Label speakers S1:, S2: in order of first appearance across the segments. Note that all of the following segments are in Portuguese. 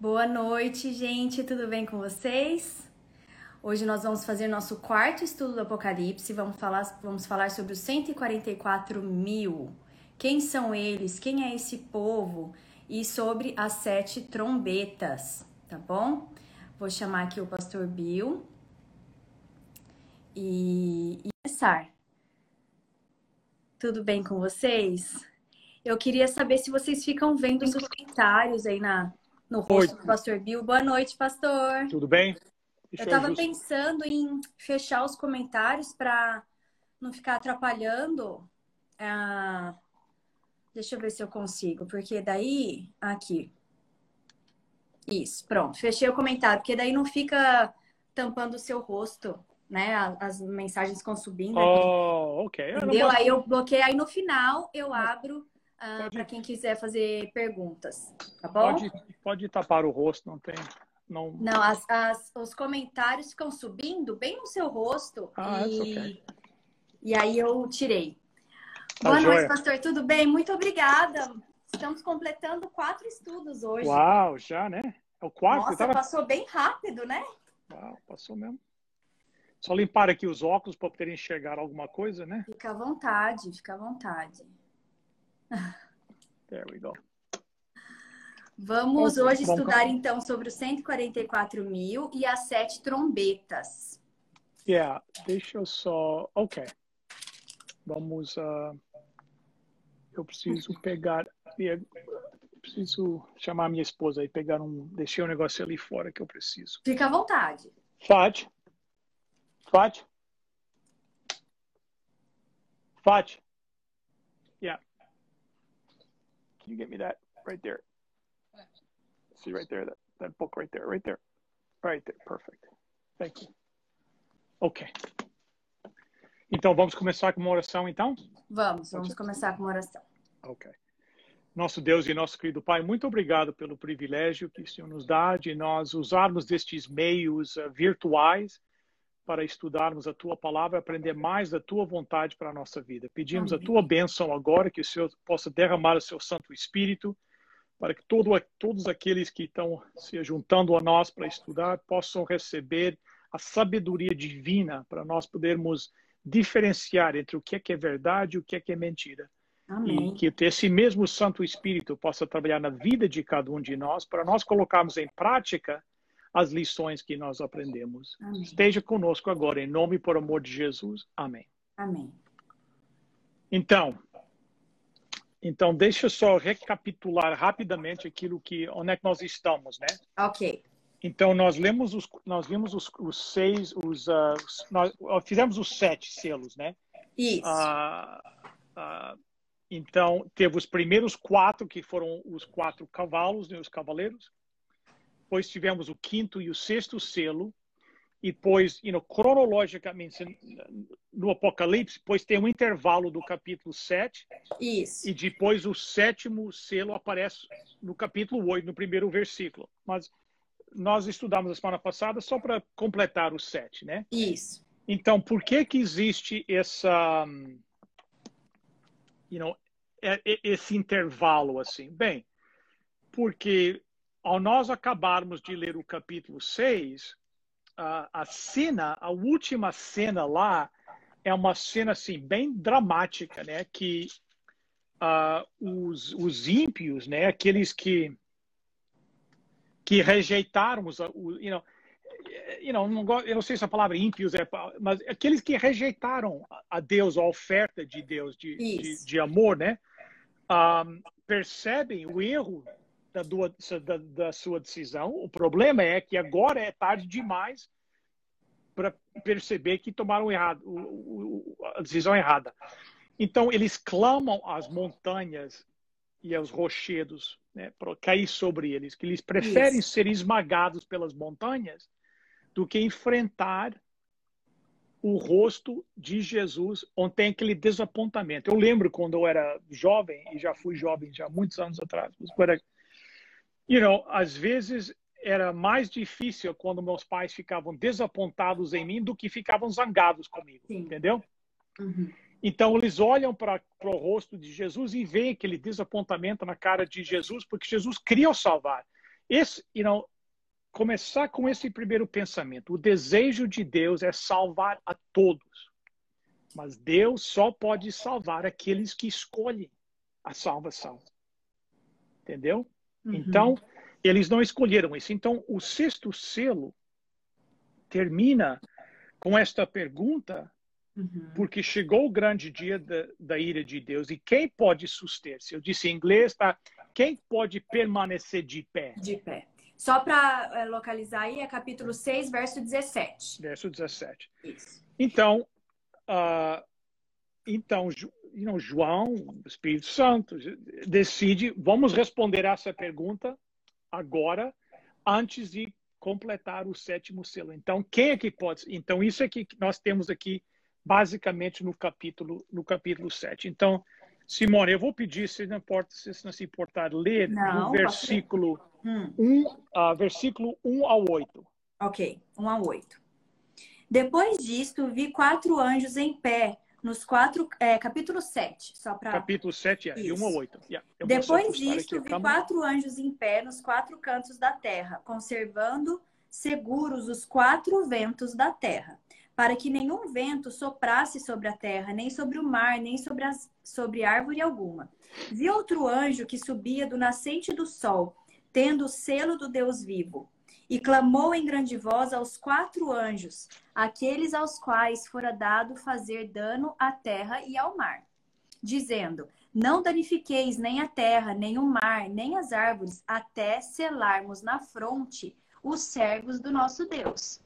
S1: Boa noite, gente. Tudo bem com vocês? Hoje nós vamos fazer nosso quarto estudo do Apocalipse. Vamos falar, vamos falar sobre os 144 mil. Quem são eles? Quem é esse povo? E sobre as sete trombetas, tá bom? Vou chamar aqui o pastor Bill e, e começar. Tudo bem com vocês? Eu queria saber se vocês ficam vendo os comentários aí na, no rosto Oi. do pastor Bill. Boa noite, pastor.
S2: Tudo bem?
S1: Deixa eu estava pensando em fechar os comentários para não ficar atrapalhando. Ah, deixa eu ver se eu consigo, porque daí. Aqui. Isso, pronto. Fechei o comentário, porque daí não fica tampando o seu rosto, né? As mensagens ficam subindo.
S2: Oh, ok.
S1: Entendeu? Aí eu bloqueei. Aí no final eu abro ah, para quem quiser fazer perguntas, tá bom?
S2: Pode, pode tapar o rosto, não tem. Não,
S1: não as, as, os comentários ficam subindo bem no seu rosto.
S2: Ah, e, okay.
S1: e aí eu tirei. Tá Boa joia. noite, pastor. Tudo bem? Muito obrigada. Estamos completando quatro estudos hoje.
S2: Uau, já, né? É o quarto.
S1: Nossa, tava... passou bem rápido, né?
S2: Uau, passou mesmo. Só limpar aqui os óculos para poder enxergar alguma coisa, né?
S1: Fica à vontade, fica à vontade.
S2: There we go.
S1: Vamos hoje estudar então sobre os 144 mil e as sete trombetas.
S2: Yeah, deixa eu só. Ok. Vamos. Uh... Eu preciso pegar. Preciso chamar minha esposa e pegar um. Deixei um negócio ali fora que eu preciso.
S1: Fica à vontade.
S2: Fat. Fat. Fat. Yeah. Can you get me that right there? See right there, that, that book right there, right there. Right there, perfect. Thank you. Ok. Então, vamos começar com uma oração, então?
S1: Vamos, vamos começar com uma oração.
S2: Ok. Nosso Deus e nosso querido Pai, muito obrigado pelo privilégio que o Senhor nos dá de nós usarmos destes meios uh, virtuais para estudarmos a tua palavra, aprender mais da tua vontade para a nossa vida. Pedimos Amém. a tua bênção agora, que o Senhor possa derramar o seu Santo Espírito, para que todo, todos aqueles que estão se juntando a nós para estudar possam receber a sabedoria divina para nós podermos diferenciar entre o que é que é verdade e o que é que é mentira.
S1: Amém.
S2: E que esse mesmo Santo Espírito possa trabalhar na vida de cada um de nós para nós colocarmos em prática as lições que nós aprendemos. Amém. Esteja conosco agora, em nome e por amor de Jesus. Amém.
S1: Amém.
S2: Então, então deixa eu só recapitular rapidamente aquilo que onde é que nós estamos, né?
S1: Ok.
S2: Então nós lemos os nós vimos os, os seis os, uh, nós fizemos os sete selos, né?
S1: Isso.
S2: Uh, uh, então teve os primeiros quatro que foram os quatro cavalos, né, os cavaleiros depois tivemos o quinto e o sexto selo, e depois, you know, cronologicamente, no Apocalipse, depois tem um intervalo do capítulo 7.
S1: Isso.
S2: E depois o sétimo selo aparece no capítulo 8, no primeiro versículo. Mas nós estudamos a semana passada só para completar o 7, né?
S1: Isso.
S2: Então, por que que existe essa, you know, é, é, esse intervalo assim? Bem, porque ao nós acabarmos de ler o capítulo 6, a, a cena, a última cena lá, é uma cena assim bem dramática, né? Que uh, os, os ímpios, né? Aqueles que que rejeitaram os, o, you know, you know, não, eu não sei se a palavra ímpios é, mas aqueles que rejeitaram a Deus, a oferta de Deus de, de, de, amor, né? Um, percebem o erro da, da, da sua decisão. O problema é que agora é tarde demais para perceber que tomaram errado, o, o, a decisão errada. Então, eles clamam às montanhas e aos rochedos né, para cair sobre eles, que eles preferem Isso. ser esmagados pelas montanhas do que enfrentar o rosto de Jesus, onde tem aquele desapontamento. Eu lembro quando eu era jovem, e já fui jovem já muitos anos atrás, quando era you know, às vezes era mais difícil quando meus pais ficavam desapontados em mim do que ficavam zangados comigo, Sim. entendeu?
S1: Uhum.
S2: Então eles olham para o rosto de Jesus e veem aquele desapontamento na cara de Jesus, porque Jesus queria o salvar. esse, you know, começar com esse primeiro pensamento. O desejo de Deus é salvar a todos. Mas Deus só pode salvar aqueles que escolhem a salvação. Entendeu? Uhum. Então, eles não escolheram isso. Então, o sexto selo termina com esta pergunta, uhum. porque chegou o grande dia da, da, ira de Deus. E quem pode suster-se? Eu disse em inglês, tá? Quem pode permanecer de pé?
S1: De pé. Só para é, localizar aí, é capítulo 6, verso 17.
S2: Verso 17.
S1: Isso.
S2: Então, uh, então you know, João, Espírito Santo, decide, vamos responder essa pergunta agora, antes de completar o sétimo selo. Então, quem é que pode? Então, isso é que nós temos aqui basicamente no capítulo no capítulo 7. Então, Simone, eu vou pedir, se não importa, se não se importar, ler
S1: não,
S2: o versículo hum. 1, uh, versículo 1 ao 8.
S1: Ok, 1 ao 8. Depois disto, vi quatro anjos em pé nos quatro, é, capítulo 7, só para.
S2: Capítulo 7, é, de 1 a 8. Yeah.
S1: Depois disto, vi quatro anjos em pé nos quatro cantos da terra, conservando seguros os quatro ventos da terra, para que nenhum vento soprasse sobre a terra, nem sobre o mar, nem sobre, as, sobre árvore alguma. Vi outro anjo que subia do nascente do sol, tendo o selo do Deus vivo e clamou em grande voz aos quatro anjos, aqueles aos quais fora dado fazer dano à terra e ao mar, dizendo: Não danifiqueis nem a terra, nem o mar, nem as árvores, até selarmos na fronte os servos do nosso Deus.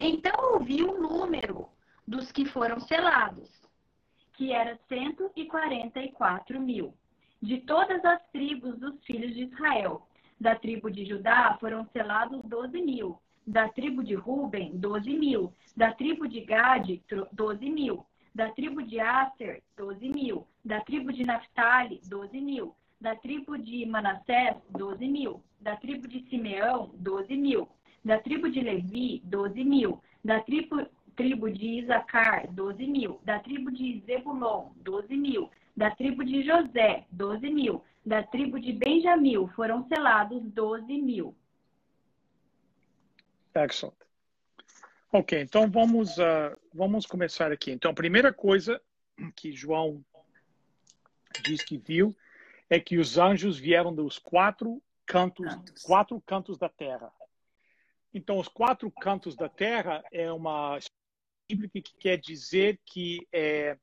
S1: Então ouvi o número dos que foram selados, que era 144 mil, de todas as tribos dos filhos de Israel da tribo de Judá foram selados 12 mil. Da tribo de Ruben, 12 mil. Da tribo de Gade, 12 mil. Da tribo de Aser, 12 mil. Da tribo de Naphtali, 12 mil. Da tribo de Manassés, 12 mil. Da tribo de Simeão, 12 mil. Da tribo de Levi, 12 mil. Da tribo, tribo de Isacar, 12 mil. Da tribo de Zebulon, 12 mil. Da tribo de José, 12 mil da tribo de Benjamim foram selados 12 mil.
S2: Excellent. Ok, então vamos, uh, vamos começar aqui. Então, a primeira coisa que João diz que viu é que os anjos vieram dos quatro cantos, cantos. quatro cantos da terra. Então, os quatro cantos da terra é uma bíblica que quer dizer que é,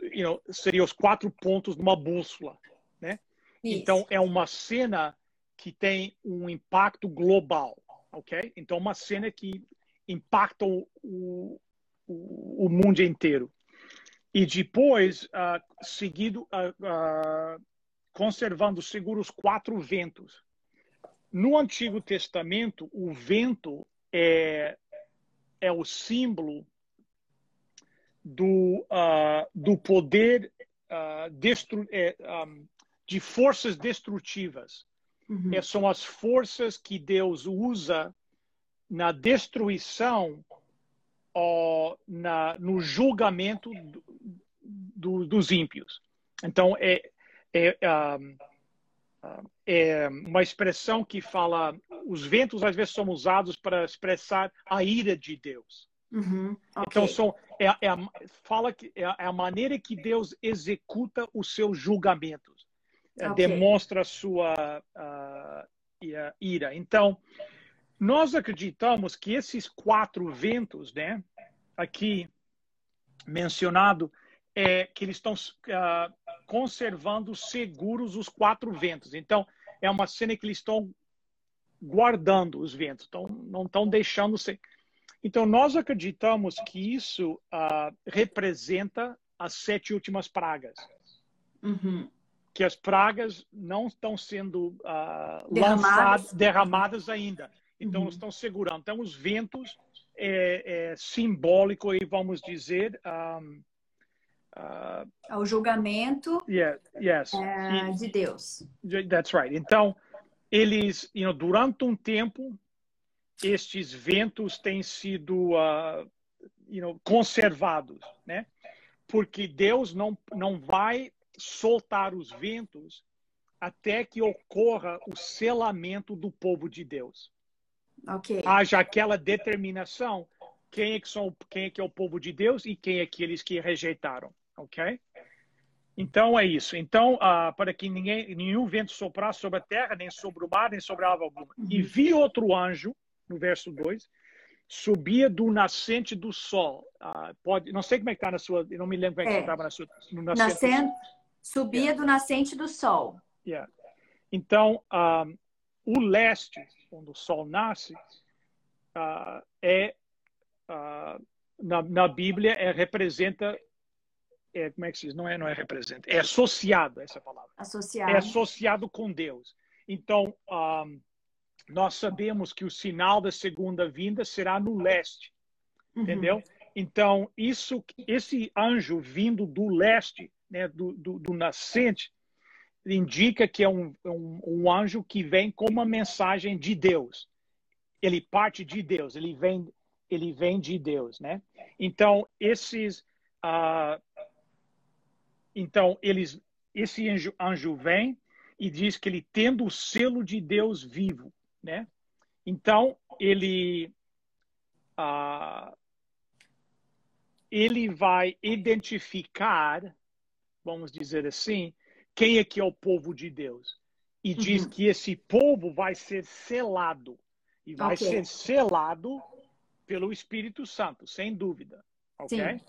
S2: you know, seria os quatro pontos de uma bússola, né? Isso. Então, é uma cena que tem um impacto global, ok? Então, uma cena que impacta o, o, o mundo inteiro. E depois, uh, seguido, uh, uh, conservando seguros quatro ventos. No Antigo Testamento, o vento é, é o símbolo do, do poder destru, é, um, de forças destrutivas. Uhum. É, são as forças que Deus usa na destruição ou na, no julgamento do, do, dos ímpios. Então, é, é, um, é uma expressão que fala. Os ventos às vezes são usados para expressar a ira de Deus.
S1: Uhum. Okay.
S2: Então, são, é, é, fala que é a maneira que Deus executa os seus julgamentos. É, okay. demonstra a sua uh, ira. Então, nós acreditamos que esses quatro ventos, né, aqui mencionado, é que eles estão uh, conservando seguros os quatro ventos. Então, é uma cena que eles estão guardando os ventos, então não estão deixando ser. Então, nós acreditamos que isso uh, representa as sete últimas pragas.
S1: Uhum
S2: que as pragas não estão sendo uh, derramadas. lançadas, derramadas ainda. Então, uhum. estão segurando. Então, os ventos é, é simbólico, aí vamos dizer. Um,
S1: uh, Ao julgamento
S2: yeah, yes.
S1: É, de Deus.
S2: That's right. Então, eles, you know, durante um tempo, estes ventos têm sido uh, you know, conservados, né? Porque Deus não, não vai soltar os ventos até que ocorra o selamento do povo de Deus.
S1: Ok.
S2: Haja aquela determinação quem é que são quem é que é o povo de Deus e quem é aqueles que rejeitaram, ok? Então é isso. Então, uh, para que ninguém, nenhum vento soprasse sobre a terra, nem sobre o mar, nem sobre a árvore alguma. Uhum. E vi outro anjo, no verso 2, subia do nascente do sol. Uh, pode, não sei como é que está na sua, não me lembro como é que é. estava na sua. No
S1: nascente, nascente subia yeah. do nascente do sol.
S2: Yeah. Então, um, ah, o leste, onde o sol nasce, uh, é na, na Bíblia é representa é, como é que se diz? Não é, não é representa, é associado essa palavra.
S1: Associado.
S2: É associado com Deus. Então, um, nós sabemos que o sinal da segunda vinda será no leste, uhum. entendeu? Então, isso, esse anjo vindo do leste, né, do, do, do nascente, indica que é um, um, um, anjo que vem com uma mensagem de Deus. Ele parte de Deus, ele vem, ele vem de Deus, né? Então, esses, uh, então, eles, esse anjo, anjo vem e diz que ele tendo o selo de Deus vivo, né? Então, ele uh, ele vai identificar, vamos dizer assim, quem é que é o povo de Deus. E diz uhum. que esse povo vai ser selado. E vai okay. ser selado pelo Espírito Santo, sem dúvida. Ok? Sim.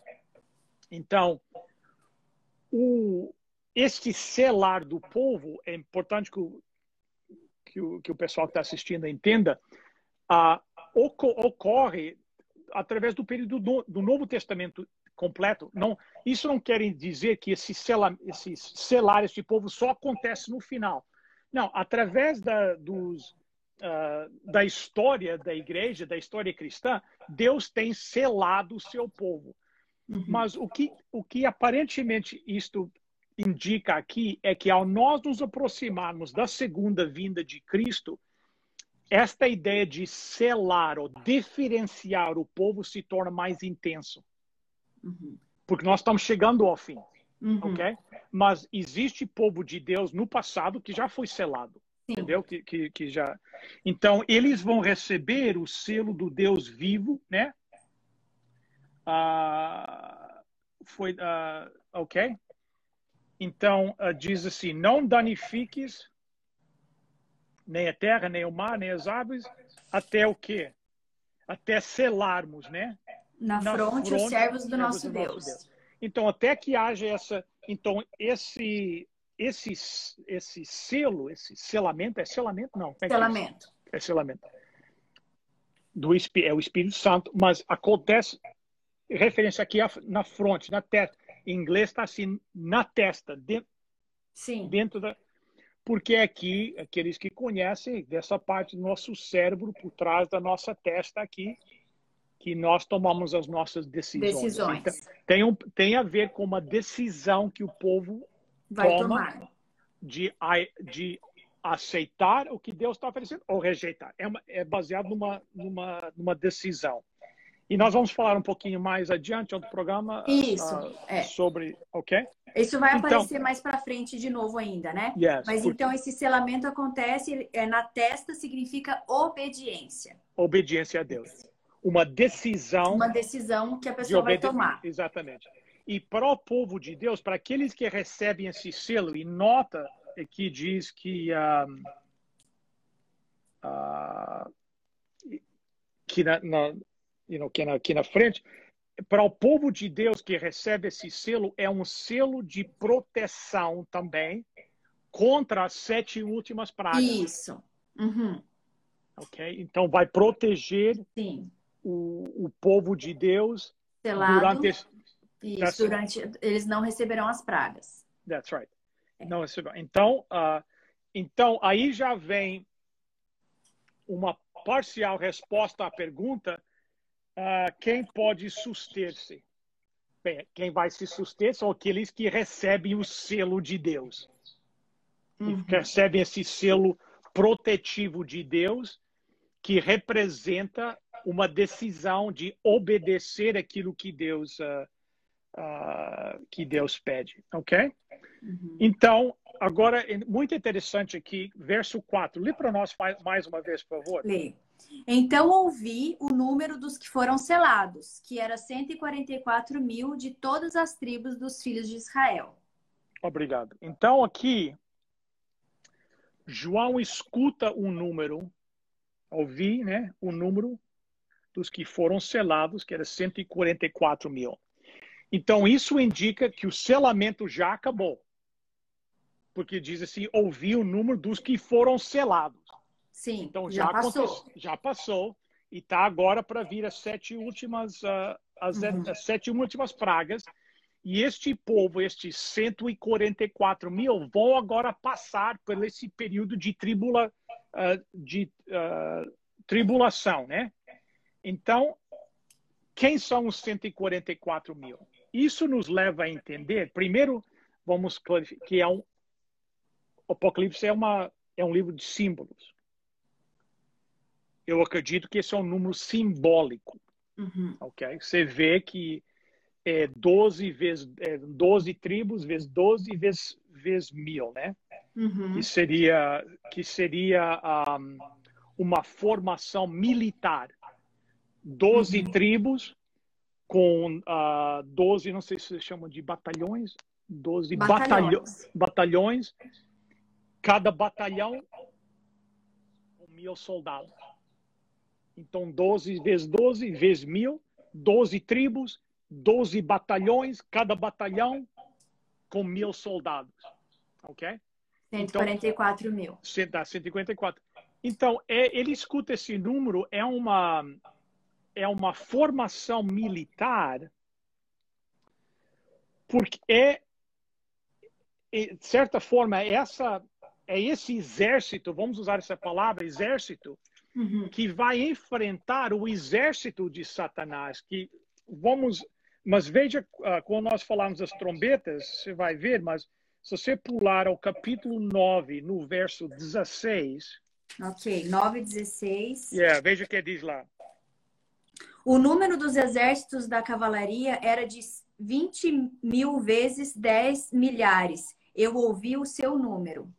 S2: Então, o, este selar do povo, é importante que o, que o, que o pessoal que está assistindo entenda, uh, ocorre através do período do, do, Novo Testamento completo. Não, isso não quer dizer que esse sela, esses selar este povo só acontece no final. Não, através da, dos, uh, da história da igreja, da história cristã, Deus tem selado o seu povo. Uhum. Mas o que, o que aparentemente isto indica aqui é que ao nós nos aproximarmos da segunda vinda de Cristo, esta ideia de selar ou diferenciar o povo se torna mais intenso. Uhum. Porque nós estamos chegando ao fim. Uhum. ok? Mas existe povo de Deus no passado que já foi selado. Sim. Entendeu? Que, que, que já. Então, eles vão receber o selo do Deus vivo, né? Uh, foi, uh, ok? Então, uh, diz assim: não danifiques nem a terra, nem o mar, nem as aves, até o quê? Até selarmos, né?
S1: Na, Na fronte, fronte, os servos do, nosso, do Deus. nosso Deus.
S2: Então, até que haja essa. Então, esse, esse, esse selo, esse selamento, é selamento? Não.
S1: É selamento.
S2: É, é selamento. Do, é o Espírito Santo, mas acontece referência aqui na fronte, na testa. Em inglês está assim, na testa, dentro,
S1: Sim.
S2: dentro da. Porque aqui, aqueles que conhecem dessa parte do nosso cérebro, por trás da nossa testa aqui, que nós tomamos as nossas decisões.
S1: Decisões. Então,
S2: tem, um, tem a ver com uma decisão que o povo
S1: Vai
S2: toma
S1: tomar.
S2: De, de aceitar o que Deus está oferecendo ou rejeitar. É, uma, é baseado numa, numa, numa decisão. E nós vamos falar um pouquinho mais adiante outro programa
S1: Isso, uh, é.
S2: sobre, ok?
S1: Isso vai então, aparecer mais para frente de novo ainda, né?
S2: Yes,
S1: Mas então esse selamento acontece é, na testa significa obediência.
S2: Obediência a Deus. Uma decisão.
S1: Uma decisão que a pessoa vai tomar.
S2: Exatamente. E para o povo de Deus, para aqueles que recebem esse selo, e nota que diz que um, uh, que na, na you know, aqui, na, na frente, para o povo de Deus que recebe esse selo, é um selo de proteção também contra as sete últimas pragas.
S1: Isso. Uhum.
S2: Ok? Então, vai proteger o, o povo de Deus
S1: Selado. durante. Isso, durante. Eles não receberão as pragas.
S2: That's right. É. Não receberão. Então, uh, então, aí já vem uma parcial resposta à pergunta uh, quem pode suster-se? Bem, quem vai se suster são aqueles que recebem o selo de Deus. Uhum. Recebem esse selo protetivo de Deus, que representa uma decisão de obedecer aquilo que Deus uh, uh, que Deus pede, ok? Uhum. Então, agora, é muito interessante aqui, verso 4. Lê para nós mais uma vez, por favor.
S1: Lê. Então ouvi o número dos que foram selados, que era 144 mil de todas as tribos dos filhos de Israel.
S2: Obrigado. Então aqui, João escuta um número, ouvi, né, o número dos que foram selados, que era 144 mil. Então isso indica que o selamento já acabou. Porque diz assim, ouvi o número dos que foram selados.
S1: Sim,
S2: então já, já passou. Já passou e está agora para vir as sete últimas uh, as, uhum. as, sete últimas pragas. E este povo, estes 144 mil, vão agora passar por esse período de, tribula, uh, de uh, tribulação, né? Então, quem são os 144 mil? Isso nos leva a entender, primeiro, vamos clarificar, que é um, Apocalipse é, uma, é um livro de símbolos eu acredito que esse é um número simbólico. Uhum. Ok? Você vê que é 12 vezes é 12 tribos vezes 12 vezes, vezes mil, né? Uhum. Que seria que seria um, uma formação militar. 12 uhum. tribos com uh, 12, não sei se se chamam de batalhões, 12 batalhões. batalhões. Cada batalhão com mil soldados. Então, 12 vezes 12 vezes mil, 12 tribos, 12 batalhões, cada batalhão com mil soldados. Ok?
S1: 144 então, mil.
S2: Dá 154. Então, é, ele escuta esse número, é uma, é uma formação militar, porque é, é, de certa forma, essa, é esse exército, vamos usar essa palavra, exército, uhum. que vai enfrentar o exército de Satanás. Que vamos, mas veja uh, quando nós falamos das trombetas, você vai ver, mas se você pular ao capítulo 9, no verso 16.
S1: Ok, 9 e 16.
S2: Yeah, veja o que diz lá.
S1: O número dos exércitos da cavalaria era de 20 mil vezes 10 milhares. Eu ouvi o seu número.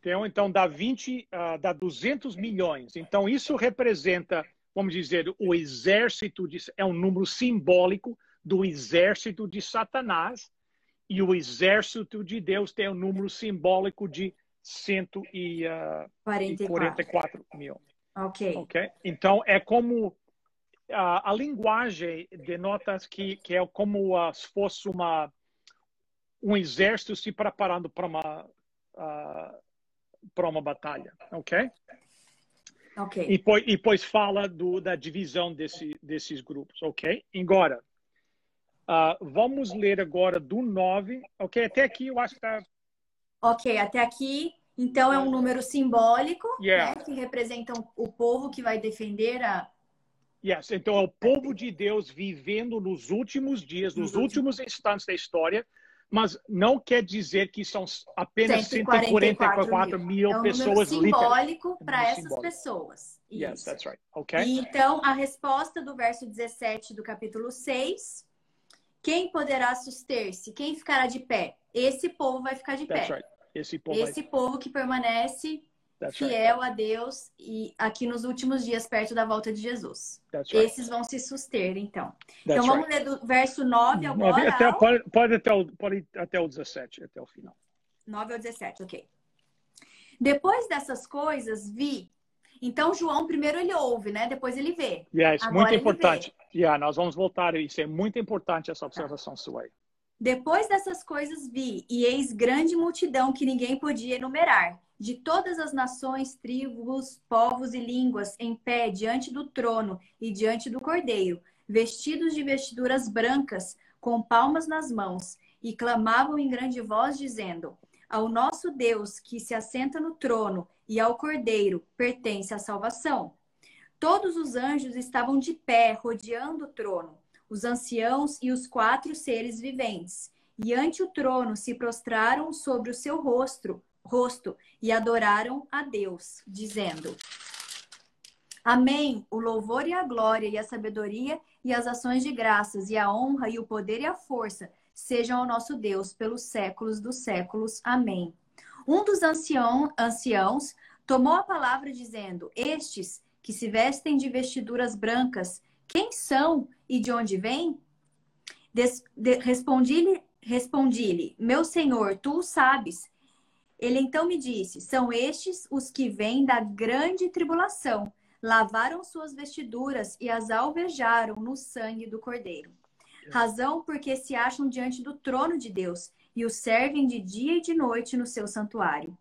S2: Então, então dá 20, uh, dá 200 milhões. Então, isso representa, vamos dizer, o exército, de, é um número simbólico do exército de Satanás, e o exército de Deus tem um número simbólico de 144 ah, mil.
S1: Ok.
S2: okay? Então, é como uh, a linguagem denota que, que é como uh, se fosse uma, um exército se preparando para uma. Para uma batalha, ok?
S1: Ok.
S2: E depois, e depois fala do, da divisão desse, desses grupos, ok? Agora, uh, vamos ler agora do 9, ok? Até aqui eu acho que está...
S1: Ok, até aqui, então é um número simbólico, yeah. né, que representa o povo que vai defender a...
S2: Yes, então é o povo de Deus vivendo nos últimos dias, nos, nos últimos instantes da história, mas não quer dizer que são apenas 144, 144 mil, mil é um pessoas
S1: simbólico para essas simbólico. pessoas.
S2: Isso. Yes, that's right. Okay.
S1: Então, a resposta do verso 17 do capítulo 6, quem poderá suster-se? Quem ficará de pé? Esse povo vai ficar de
S2: that's
S1: pé.
S2: Right. Esse povo,
S1: Esse
S2: vai...
S1: povo que permanece That's fiel right. a Deus e aqui nos últimos dias perto da volta de Jesus. Right. Esses vão se suster, então. That's então vamos ler do verso 9 agora.
S2: Até, ao... pode, pode, até o, pode ir até o 17, até o final.
S1: 9 ao 17, ok. Depois dessas coisas, vi. Então, João, primeiro ele ouve, né? Depois ele vê.
S2: Yes, agora muito importante. Yeah, nós vamos voltar a isso. É muito importante essa observação tá. sua aí.
S1: Depois dessas coisas vi, e eis grande multidão que ninguém podia enumerar de todas as nações, tribos, povos e línguas em pé diante do trono e diante do cordeiro, vestidos de vestiduras brancas, com palmas nas mãos, e clamavam em grande voz, dizendo: Ao nosso Deus que se assenta no trono e ao cordeiro pertence a salvação. Todos os anjos estavam de pé, rodeando o trono, os anciãos e os quatro seres viventes, e ante o trono se prostraram sobre o seu rosto rosto e adoraram a Deus, dizendo: Amém. O louvor e a glória e a sabedoria e as ações de graças e a honra e o poder e a força sejam ao nosso Deus pelos séculos dos séculos. Amém. Um dos ancião, anciãos tomou a palavra dizendo: Estes que se vestem de vestiduras brancas, quem são e de onde vêm? Respondi-lhe, respondi-lhe, meu senhor, tu o sabes. Ele então me disse: São estes os que vêm da grande tribulação, lavaram suas vestiduras e as alvejaram no sangue do Cordeiro. Razão porque se acham diante do trono de Deus e o servem de dia e de noite no seu santuário.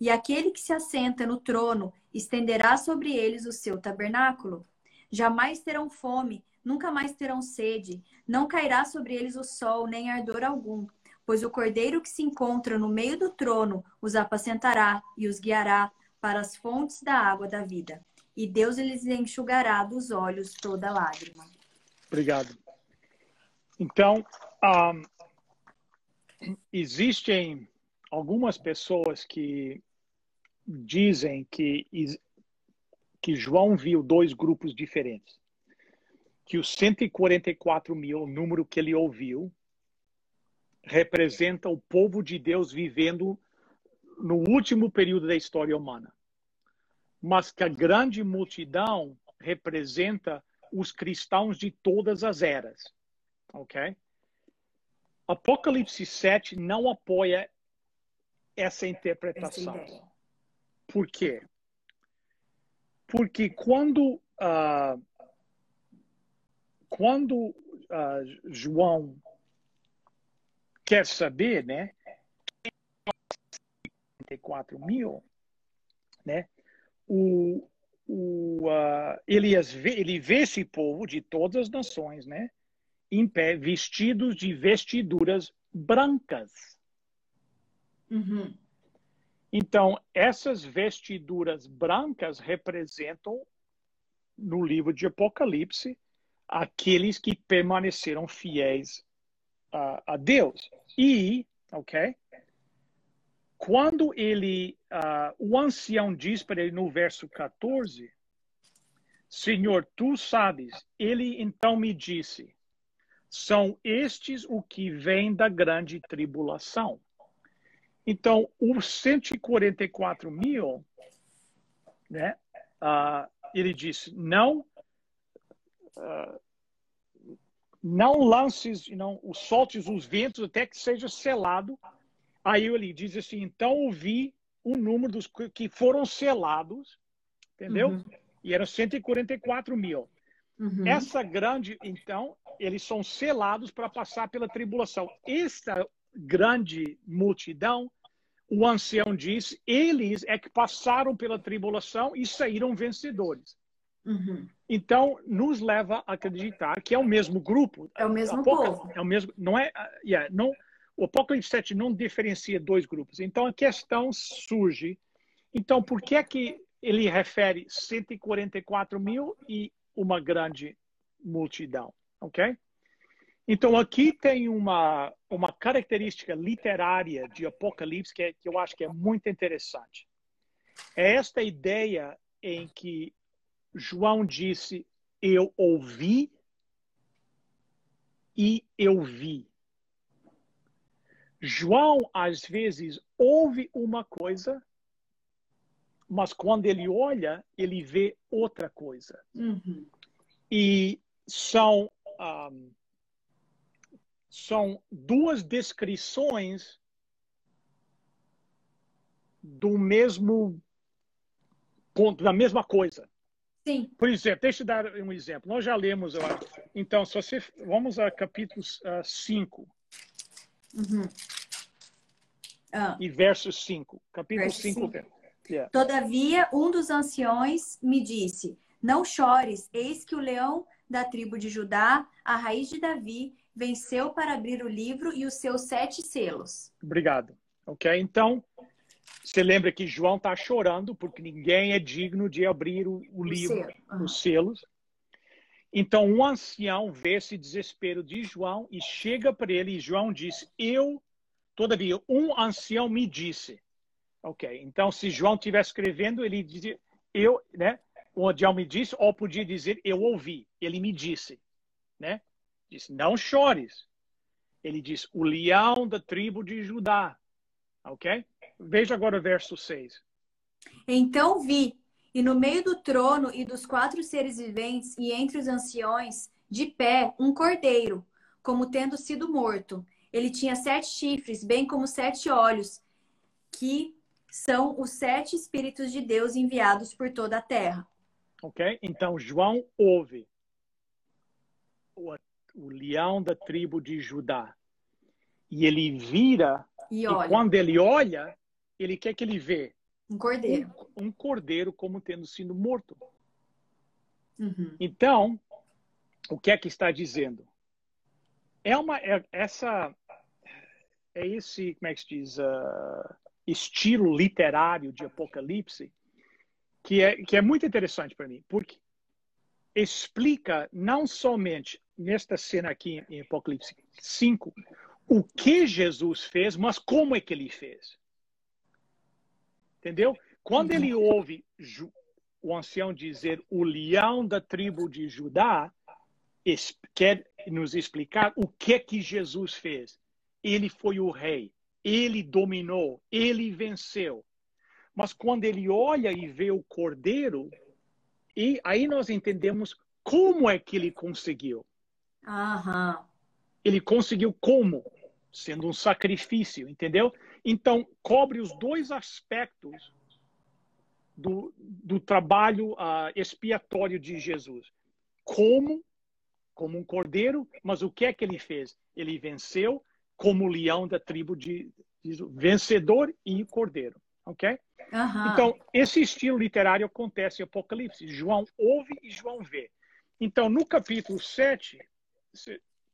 S1: E aquele que se assenta no trono estenderá sobre eles o seu tabernáculo. Jamais terão fome, nunca mais terão sede, não cairá sobre eles o sol, nem ardor algum, pois o cordeiro que se encontra no meio do trono os apacentará e os guiará para as fontes da água da vida. E Deus lhes enxugará dos olhos toda lágrima.
S2: Obrigado. Então, um, existem algumas pessoas que dizem que, que João viu dois grupos diferentes. Que os 144 mil, o número que ele ouviu, representa o povo de Deus vivendo no último período da história humana. Mas que a grande multidão representa os cristãos de todas as eras. Ok? Apocalipse 7 não apoia essa interpretação. Essa Por quê? Porque quando, uh, quando uh, João quer saber, né, 54 mil, né, o, o, uh, ele, ele vê esse povo de todas as nações, né, em pé, vestidos de vestiduras brancas.
S1: Uhum.
S2: Então, essas vestiduras brancas representam, no livro de Apocalipse, aqueles que permaneceram fiéis a, a Deus. E, ok? Quando ele, uh, o ancião diz para ele no verso 14, Senhor, tu sabes, ele então me disse, são estes o que vem da grande tribulação. Então, os 144 mil, né, uh, ele disse, não, uh, não lances, não soltes os ventos até que seja selado. Aí ele diz assim, então ouvi o número dos que foram selados, entendeu? Uhum. E eram 144 mil. Uhum. Essa grande, então, eles são selados para passar pela tribulação. Essa grande multidão, o ancião diz, eles é que passaram pela tribulação e saíram vencedores.
S1: Uhum.
S2: Então, nos leva a acreditar que é o mesmo grupo.
S1: É o mesmo povo.
S2: É o mesmo, não é, yeah, não, o Apocalipse 7 não diferencia dois grupos. Então, a questão surge, então, por que é que ele refere 144 mil e uma grande multidão, ok? Então aqui tem uma uma característica literária de Apocalipse que, é, que eu acho que é muito interessante. É esta ideia em que João disse: Eu ouvi e eu vi. João, às vezes, ouve uma coisa mas quando ele olha, ele vê outra coisa.
S1: Uhum.
S2: E são, um, são duas descrições do mesmo ponto, da mesma coisa.
S1: Sim.
S2: Por exemplo, deixa eu dar um exemplo. Nós já lemos, então, se você, vamos a capítulo 5. Uh,
S1: uhum.
S2: ah. E verso 5. Capítulo 5,
S1: Yeah. Todavia, um dos anciões me disse: Não chores, eis que o leão da tribo de Judá, a raiz de Davi, venceu para abrir o livro e os seus sete selos.
S2: Obrigado. Ok, então você lembra que João está chorando porque ninguém é digno de abrir o, o, livro, uhum. os selos. Então um ancião vê esse desespero de João e chega para ele e João diz: Eu, todavia, um ancião me disse Ok, então se João estivesse escrevendo, ele dizia, eu, né? O andião me disse, ou podia dizer, eu ouvi, ele me disse, né? Disse, não chores. Ele diz, o leão da tribo de Judá. Ok? Veja agora o verso 6.
S1: Então vi, e no meio do trono e dos quatro seres viventes, e entre os anciões, de pé, um cordeiro, como tendo sido morto. Ele tinha sete chifres, bem como sete olhos, que são os sete Espíritos de Deus enviados por toda a terra.
S2: Ok? Então, João ouve o, o leão da tribo de Judá. E ele vira,
S1: e,
S2: e quando ele olha, ele quer que ele vê
S1: um cordeiro.
S2: Um, um cordeiro como tendo sido morto.
S1: Uhum.
S2: Então, o que é que está dizendo? É uma é, essa é esse como é que se diz uh, estilo literário de Apocalipse que é que é muito interessante para mim, porque explica não somente nesta cena aqui em Apocalipse 5 o que Jesus fez, mas como é que ele fez. Entendeu? Quando ele uhum. ouve o ancião dizer o leão da tribo de Judá, quer nos explicar o que que Jesus fez. Ele foi o rei, ele dominou, ele venceu. Mas quando ele olha e vê o cordeiro, e aí nós entendemos como é que ele conseguiu.
S1: Aham.
S2: Ele conseguiu como? Sendo um sacrifício, entendeu? Então, cobre os dois aspectos do, do trabalho uh, expiatório de Jesus. Como, como um cordeiro, mas o que é que ele fez? Ele venceu como leão da tribo de, de vencedor e cordeiro. Ok?
S1: Uhum.
S2: Então, esse estilo literário acontece em Apocalipse. João ouve e João vê. Então, no capítulo 7,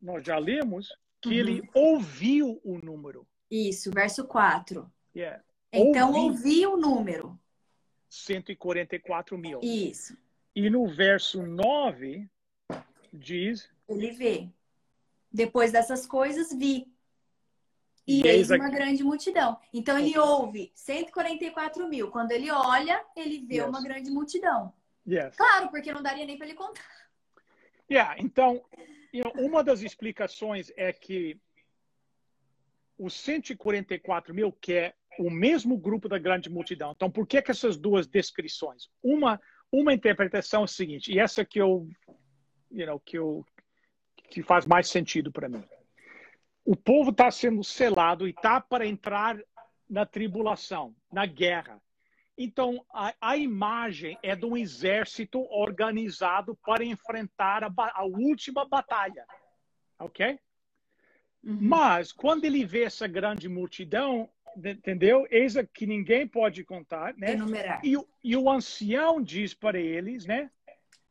S2: nós já lemos que uhum. ele ouviu o número.
S1: Isso, verso 4.
S2: Yeah.
S1: Então, ouvi o número.
S2: 144 mil.
S1: Isso.
S2: E no verso 9 diz.
S1: Ele vê. Depois dessas coisas, vi. E, eis uma grande multidão. Então ele ouve 144 mil. Quando ele olha, ele vê yes. uma grande multidão.
S2: Yes.
S1: Claro, porque não daria nem para ele contar.
S2: Yeah, então, uma das explicações é que os 144 mil, que é o mesmo grupo da grande multidão. Então, por que, que essas duas descrições? Uma, uma interpretação é a seguinte, e essa que eu, you know, que eu que faz mais sentido para mim. O povo está sendo selado e está para entrar na tribulação, na guerra. Então, a, a, imagem é de um exército organizado para enfrentar a, a última batalha. Ok?
S1: Uhum.
S2: Mas, quando ele vê essa grande multidão, entendeu? Eis a que ninguém pode contar, né?
S1: Enumerar.
S2: E, e o ancião diz para eles, né?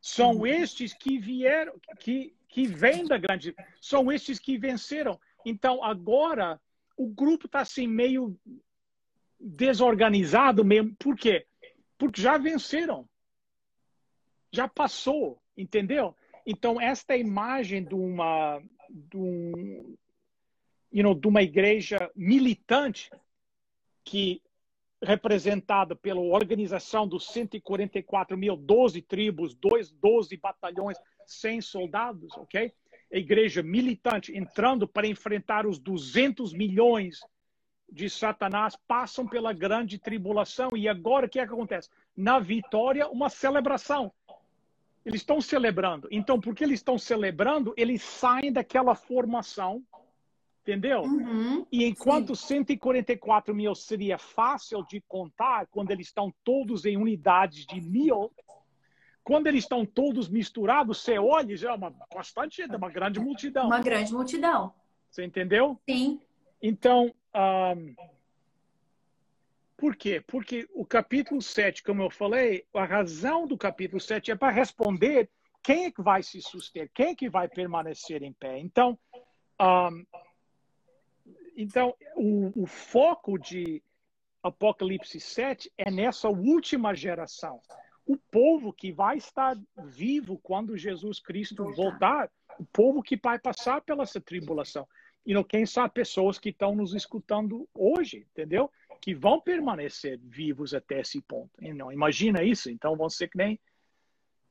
S2: São uhum. estes que vieram, que, que vêm da grande, são estes que venceram. Então, agora, o grupo está assim meio desorganizado mesmo. Por quê? Porque já venceram. Já passou, entendeu? Então, esta imagem de uma, de um, you know, de uma igreja militante que representada pela organização dos 144 mil, 12 tribos, 12 batalhões, 100 soldados, ok? A igreja militante entrando para enfrentar os 200 milhões de Satanás passam pela grande tribulação. E agora o que, é que acontece? Na vitória, uma celebração. Eles estão celebrando. Então, porque eles estão celebrando, eles saem daquela formação Entendeu?
S1: Uhum,
S2: e enquanto sim. 144 mil seria fácil de contar quando eles estão todos em unidades de mil, quando eles estão todos misturados, você olha já é uma bastante gente, uma grande multidão.
S1: Uma grande multidão.
S2: Você entendeu?
S1: Sim.
S2: Então, um, por quê? Porque o capítulo 7, como eu falei, a razão do capítulo 7 é para responder quem é que vai se suster, quem é que vai permanecer em pé. Então, um, então, o, o foco de Apocalipse 7 é nessa última geração. O povo que vai estar vivo quando Jesus Cristo voltar, o povo que vai passar pela essa tribulação. E não quem sabe pessoas que estão nos escutando hoje, entendeu? Que vão permanecer vivos até esse ponto. E não imagina isso, então vão ser que nem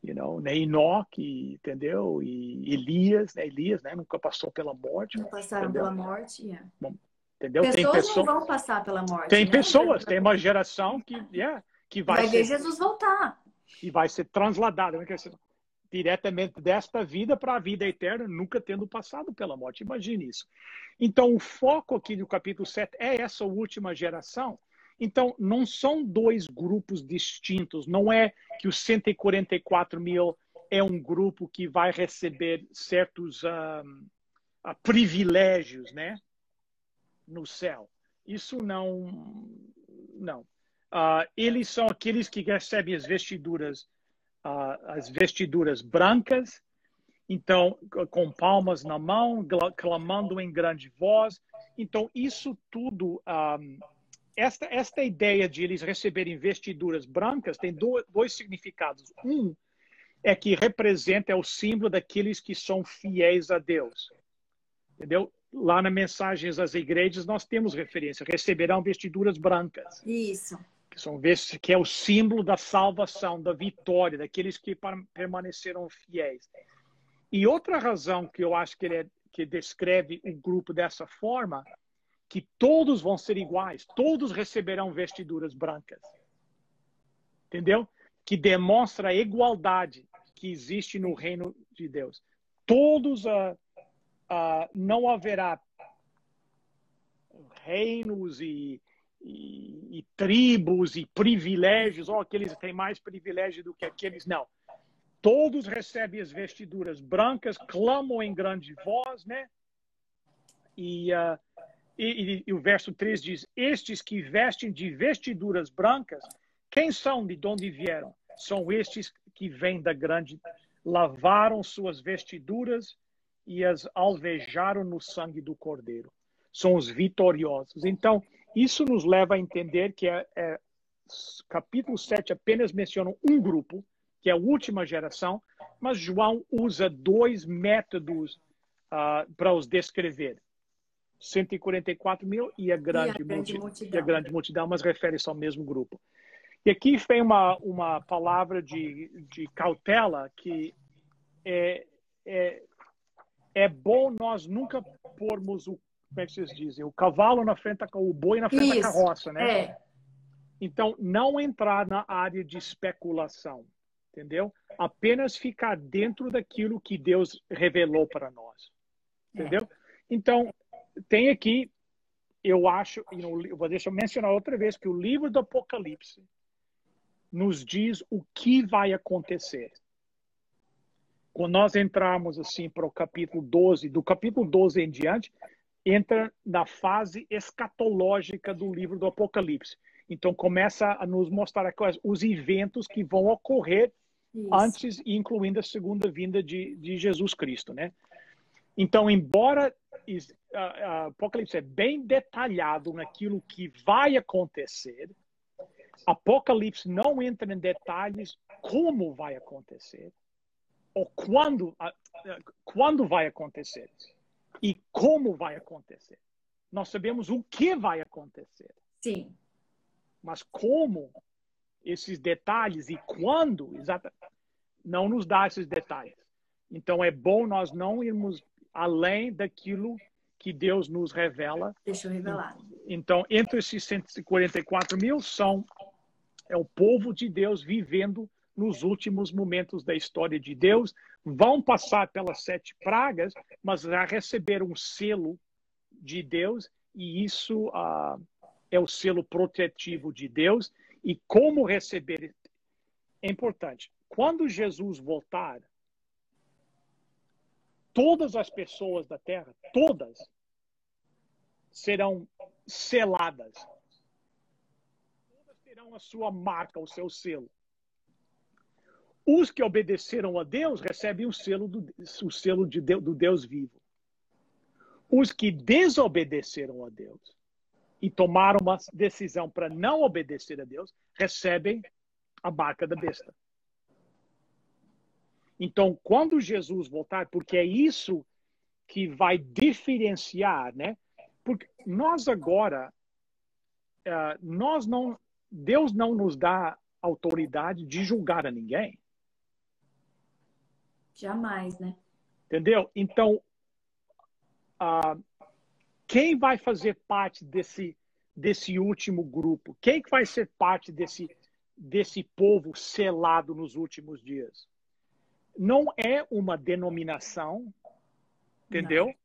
S2: you know, né? Enoque, entendeu? E Elias, né? Elias, né? Nunca passou pela morte.
S1: Não passaram entendeu? pela morte, yeah.
S2: Bom, entendeu?
S1: Pessoas tem pessoas não vão passar pela morte.
S2: Tem né? pessoas, tem uma geração que, yeah, que vai,
S1: vai
S2: ser,
S1: ver Jesus voltar.
S2: E vai ser transladada, né? diretamente desta vida para a vida eterna, nunca tendo passado pela morte. Imagine isso. Então, o foco aqui do capítulo 7 é essa última geração. Então, não são dois grupos distintos. Não é que os 144 mil é um grupo que vai receber certos uh, uh, privilégios, né, no céu. Isso não, não. Uh, eles são aqueles que recebem as vestiduras as vestiduras brancas, então com palmas na mão, clamando em grande voz. Então isso tudo, um, esta esta ideia de eles receberem vestiduras brancas tem dois, dois significados. Um é que representa é o símbolo daqueles que são fiéis a Deus, entendeu? Lá na mensagens às igrejas nós temos referência, receberão vestiduras brancas.
S1: Isso
S2: que são que é o símbolo da salvação, da vitória, daqueles que permaneceram fiéis. E outra razão que eu acho que ele é, que descreve o grupo dessa forma, que todos vão ser iguais, todos receberão vestiduras brancas. Entendeu? Que demonstra a igualdade que existe no reino de Deus. Todos, uh, uh, não haverá reinos e e, e, tribos e privilégios, ou oh, aqueles têm mais privilégio do que aqueles, não. Todos recebem as vestiduras brancas, clamam em grande voz, né? E, uh, e, e, o verso 3 diz: Estes que vestem de vestiduras brancas, quem são, de onde vieram? São estes que vêm da grande, lavaram suas vestiduras e as alvejaram no sangue do cordeiro. São os vitoriosos. Então, isso nos leva a entender que é, é, capítulo 7 apenas menciona um grupo, que é a última geração, mas João usa dois métodos uh, para os descrever. 144 mil e a grande, e a grande multidão. E a grande multidão, mas refere-se ao mesmo grupo. E aqui vem uma, uma palavra de, de cautela que é, é, é bom nós nunca pormos o como é que vocês dizem? O cavalo na frente, o boi na frente Isso, da carroça, né? É. Então, não entrar na área de especulação, entendeu? Apenas ficar dentro daquilo que Deus revelou para nós, entendeu? É. Então, tem aqui, eu acho, vou deixar eu mencionar outra vez que o livro do Apocalipse nos diz o que vai acontecer. Quando nós entrarmos assim para o capítulo 12, do capítulo 12 em diante, entra na fase escatológica do livro do Apocalipse. Então começa a nos mostrar os eventos que vão ocorrer Isso. antes, incluindo a segunda vinda de, de Jesus Cristo, né? Então, embora a Apocalipse é bem detalhado naquilo que vai acontecer, Apocalipse não entra em detalhes como vai acontecer ou quando, quando vai acontecer e como vai acontecer. Nós sabemos o que vai acontecer.
S1: Sim.
S2: Mas como esses detalhes e quando, exatamente, não nos dá esses detalhes. Então é bom nós não irmos além daquilo que Deus nos revela.
S1: Deixa eu revelar.
S2: Então, entre esses 144 mil são é o povo de Deus vivendo nos últimos momentos da história de Deus, vão passar pelas sete pragas, mas já receberam um selo de Deus, e isso uh, é o selo protetivo de Deus. E como receber é importante. Quando Jesus voltar, todas as pessoas da terra, todas, serão seladas. Todas terão a sua marca, o seu selo. Os que obedeceram a Deus recebem o selo do, o selo de Deus, do Deus vivo. Os que desobedeceram a Deus e tomaram uma decisão para não obedecer a Deus recebem a marca da besta. Então, quando Jesus voltar, porque é isso que vai diferenciar, né? Porque nós agora, uh, nós não, Deus não nos dá autoridade de julgar a ninguém.
S1: Jamais, né?
S2: Entendeu? Então, uh, quem vai fazer parte desse, desse último grupo? Quem vai ser parte desse, desse povo selado nos últimos dias? Não é uma denominação, entendeu? Não.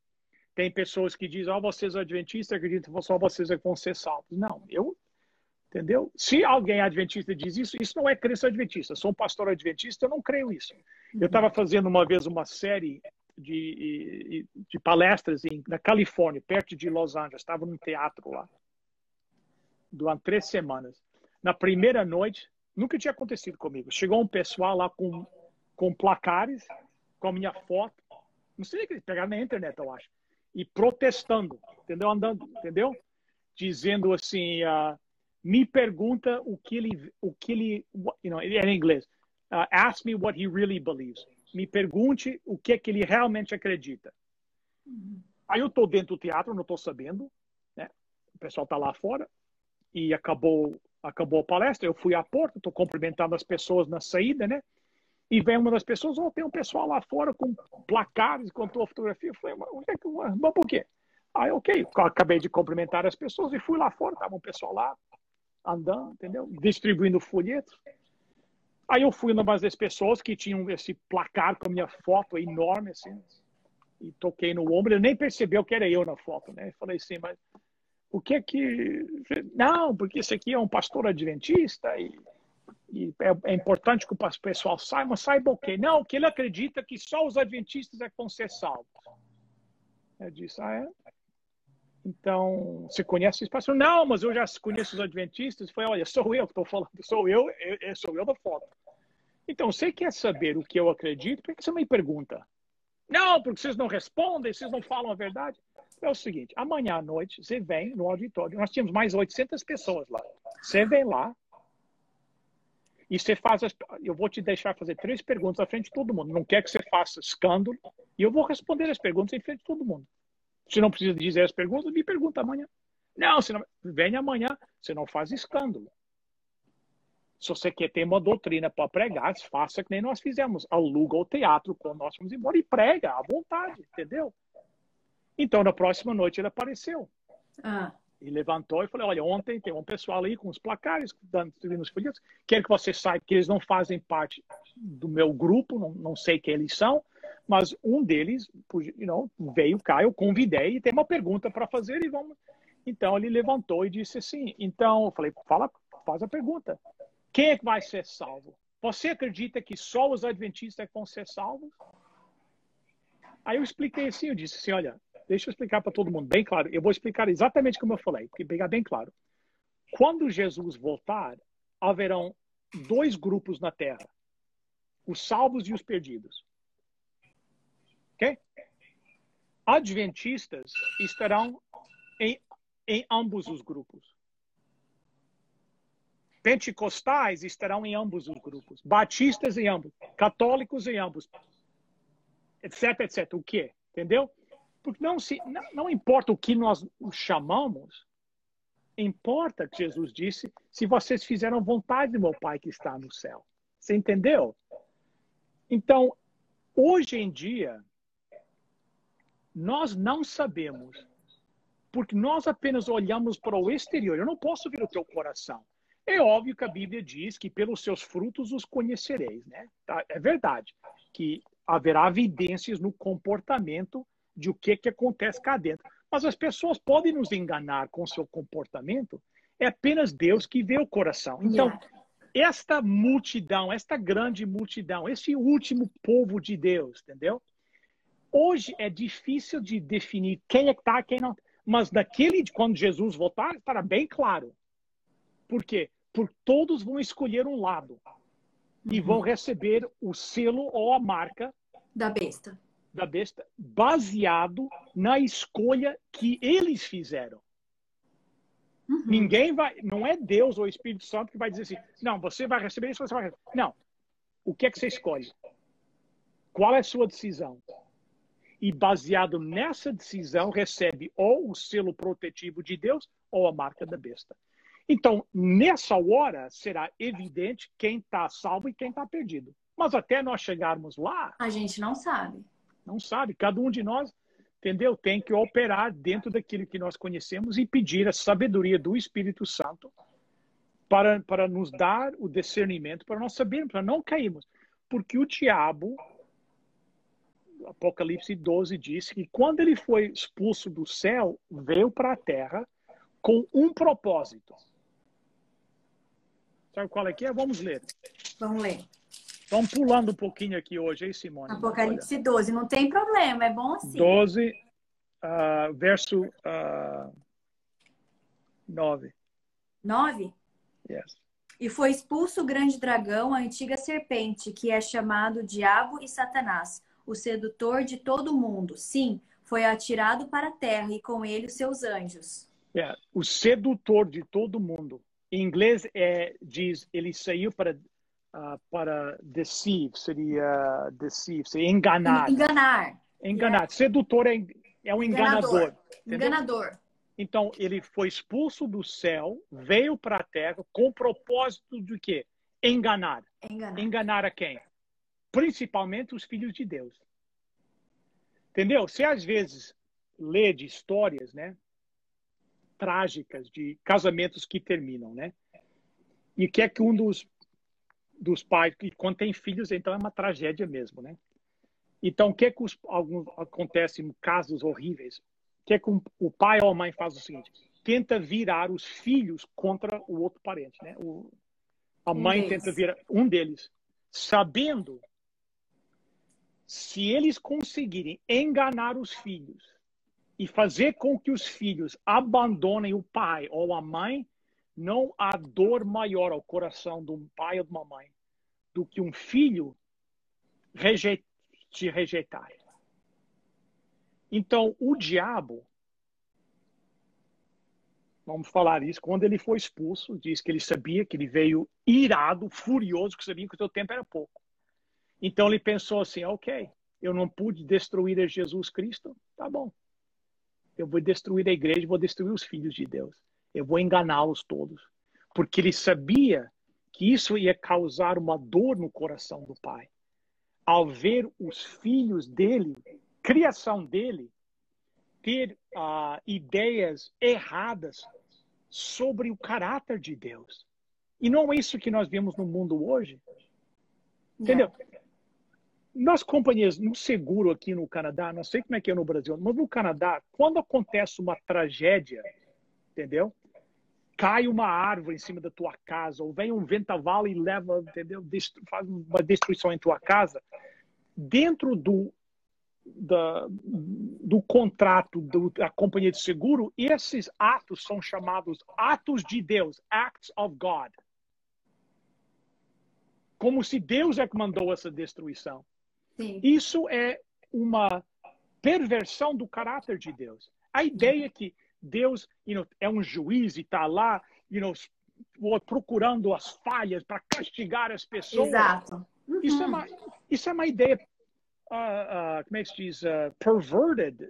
S2: Tem pessoas que dizem, oh, vocês adventistas acreditam que só vocês é vão ser salvos. Não, eu, entendeu? Se alguém adventista diz isso, isso não é crença adventista. Sou um pastor adventista, eu não creio isso. Eu estava uhum. fazendo uma vez uma série de, de palestras em, na Califórnia, perto de Los Angeles. Estava num teatro lá, durante três semanas. Na primeira noite, nunca tinha acontecido comigo. Chegou um pessoal lá com, com placares, com a minha foto. Não sei o que pegaram na internet, eu acho. E protestando, entendeu? Andando, entendeu? Dizendo assim, uh, me pergunta o que ele, o que ele, you know, em inglês. Uh, ask me what he really believes me pergunte o que é que ele realmente acredita. Uhum. Aí eu estou dentro do teatro, não estou sabendo, né? O pessoal está lá fora e acabou acabou a palestra. Eu fui à porta, estou cumprimentando as pessoas na saída, né? E vem uma das pessoas, oh, tem um pessoal lá fora com placares, com a tua fotografia. Eu falei, mas, é mas por quê? Aí, ok, acabei de cumprimentar as pessoas e fui lá fora, estava um pessoal lá andando, entendeu? Distribuindo folhetos. Aí eu fui numa das pessoas que tinham esse placar com a minha foto enorme, assim, e toquei no ombro. Ele nem percebeu que era eu na foto, né? falei assim, mas o que é que. Não, porque esse aqui é um pastor adventista e, e é, é, importante que o pessoal saiba, mas saiba o quê? Não, que ele acredita que só os adventistas é que vão ser salvos. Eu disse, ah, é? Então, você conhece esse pastor? Não, mas eu já conheço os adventistas. Foi, olha, sou eu que estou falando, sou eu, eu, sou eu da foto. Então, você quer saber o que eu acredito? Por que você me pergunta? Não, porque vocês não respondem, vocês não falam a verdade. É o seguinte, amanhã à noite, você vem no auditório, nós tínhamos mais 800 pessoas lá. Você vem lá e você faz, as, eu vou te deixar fazer três perguntas à frente de todo mundo. Não quer que você faça escândalo e eu vou responder as perguntas em frente de todo mundo. Se não precisa dizer as perguntas, me pergunta amanhã. Não, se não, vem amanhã, você não faz escândalo. Se você quer ter uma doutrina para pregar, faça que nem nós fizemos. Aluga o teatro quando nós fomos embora e prega à vontade, entendeu? Então, na próxima noite, ele apareceu. Ah. E levantou e falou: Olha, ontem tem um pessoal aí com os placares, dando os folhetos. Quero que você saiba que eles não fazem parte do meu grupo, não, não sei quem eles são, mas um deles you know, veio cá, eu convidei e tem uma pergunta para fazer e vamos. Então ele levantou e disse assim: Então eu falei, fala, faz a pergunta. Quem é que vai ser salvo? Você acredita que só os adventistas é vão ser salvos? Aí eu expliquei assim, eu disse assim, olha, deixa eu explicar para todo mundo bem claro. Eu vou explicar exatamente como eu falei, porque pegar bem claro. Quando Jesus voltar, haverão dois grupos na Terra: os salvos e os perdidos. Ok? Adventistas estarão em, em ambos os grupos. Pentecostais estarão em ambos os grupos. Batistas em ambos. Católicos em ambos. Etc, etc. O quê? Entendeu? Porque não, se, não, não importa o que nós chamamos, importa que Jesus disse se vocês fizeram vontade do meu Pai que está no céu. Você entendeu? Então, hoje em dia, nós não sabemos, porque nós apenas olhamos para o exterior. Eu não posso ver o teu coração. É óbvio que a Bíblia diz que pelos seus frutos os conhecereis, né? Tá? É verdade que haverá evidências no comportamento de o que, que acontece cá dentro. Mas as pessoas podem nos enganar com seu comportamento. É apenas Deus que vê o coração. Então, yeah. esta multidão, esta grande multidão, esse último povo de Deus, entendeu? Hoje é difícil de definir quem é que está, quem não. Mas naquele, quando Jesus voltar, estará bem claro. Por quê? Porque todos vão escolher um lado uhum. e vão receber o selo ou a marca
S1: da besta.
S2: Da besta, baseado na escolha que eles fizeram. Uhum. Ninguém vai, não é Deus ou Espírito Santo que vai dizer assim, não, você vai receber isso, você vai receber. Não. O que é que você escolhe? Qual é a sua decisão? E, baseado nessa decisão, recebe ou o selo protetivo de Deus ou a marca da besta. Então, nessa hora, será evidente quem está salvo e quem está perdido. Mas até nós chegarmos lá.
S1: A gente não sabe.
S2: Não sabe. Cada um de nós, entendeu? Tem que operar dentro daquilo que nós conhecemos e pedir a sabedoria do Espírito Santo para, para nos dar o discernimento, para nós sabermos, para não cairmos. Porque o diabo, Apocalipse 12 diz que quando ele foi expulso do céu, veio para a terra com um propósito. Sabe qual é que é? Vamos ler.
S1: Vamos ler.
S2: Estamos pulando um pouquinho aqui hoje, hein, Simone?
S1: Apocalipse Olha. 12, não tem problema, é bom assim.
S2: 12, uh, verso uh, 9.
S1: 9?
S2: Yes.
S1: E foi expulso o grande dragão, a antiga serpente, que é chamado Diabo e Satanás, o sedutor de todo mundo. Sim, foi atirado para a terra e com ele os seus anjos.
S2: Yeah. O sedutor de todo mundo. Em inglês é, diz, ele saiu para uh, para deceive, seria deceive, seria enganar.
S1: Enganar.
S2: Enganar. Yeah. Sedutor é, é um enganador. Enganador.
S1: enganador.
S2: Então, ele foi expulso do céu, veio para a terra com o propósito de quê? Enganar.
S1: Enganar.
S2: Enganar a quem? Principalmente os filhos de Deus. Entendeu? Você às vezes lê de histórias, né? Trágicas de casamentos que terminam, né? E que é que um dos, dos pais, que quando tem filhos, então é uma tragédia mesmo, né? Então, o que é que os, alguns, acontece em casos horríveis? que é que o pai ou a mãe faz o seguinte: tenta virar os filhos contra o outro parente, né? O, a mãe um tenta virar um deles, sabendo se eles conseguirem enganar os filhos e fazer com que os filhos abandonem o pai ou a mãe, não há dor maior ao coração de um pai ou de uma mãe do que um filho te rejeitar. Então, o diabo, vamos falar isso, quando ele foi expulso, diz que ele sabia que ele veio irado, furioso, que sabia que o seu tempo era pouco. Então, ele pensou assim: ok, eu não pude destruir a Jesus Cristo, tá bom. Eu vou destruir a igreja, vou destruir os filhos de Deus. Eu vou enganá-los todos. Porque ele sabia que isso ia causar uma dor no coração do pai. Ao ver os filhos dele criação dele ter uh, ideias erradas sobre o caráter de Deus. E não é isso que nós vemos no mundo hoje. Entendeu? Nós, companhias, no seguro aqui no Canadá, não sei como é que é no Brasil, mas no Canadá, quando acontece uma tragédia, entendeu? Cai uma árvore em cima da tua casa, ou vem um ventaval e leva, entendeu? Faz uma destruição em tua casa. Dentro do da, do contrato do, da companhia de seguro, esses atos são chamados atos de Deus, acts of God. Como se Deus é que mandou essa destruição.
S1: Sim.
S2: Isso é uma perversão do caráter de Deus. A ideia é que Deus you know, é um juiz e está lá you know, procurando as falhas para castigar as pessoas.
S1: Exato.
S2: Uhum. Isso, é uma, isso é uma ideia uh, como é que se diz, uh, perverted,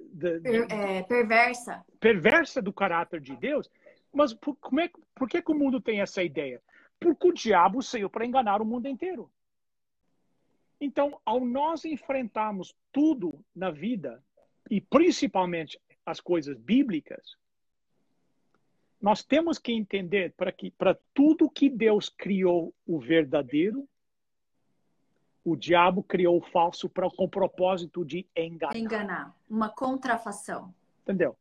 S1: é, perversa,
S2: perversa do caráter de Deus. Mas por, como é, por que, que o mundo tem essa ideia? Porque o diabo saiu para enganar o mundo inteiro. Então, ao nós enfrentarmos tudo na vida, e principalmente as coisas bíblicas, nós temos que entender para que para tudo que Deus criou o verdadeiro, o diabo criou o falso pra, com o propósito de enganar.
S1: Enganar. Uma contrafação.
S2: Entendeu?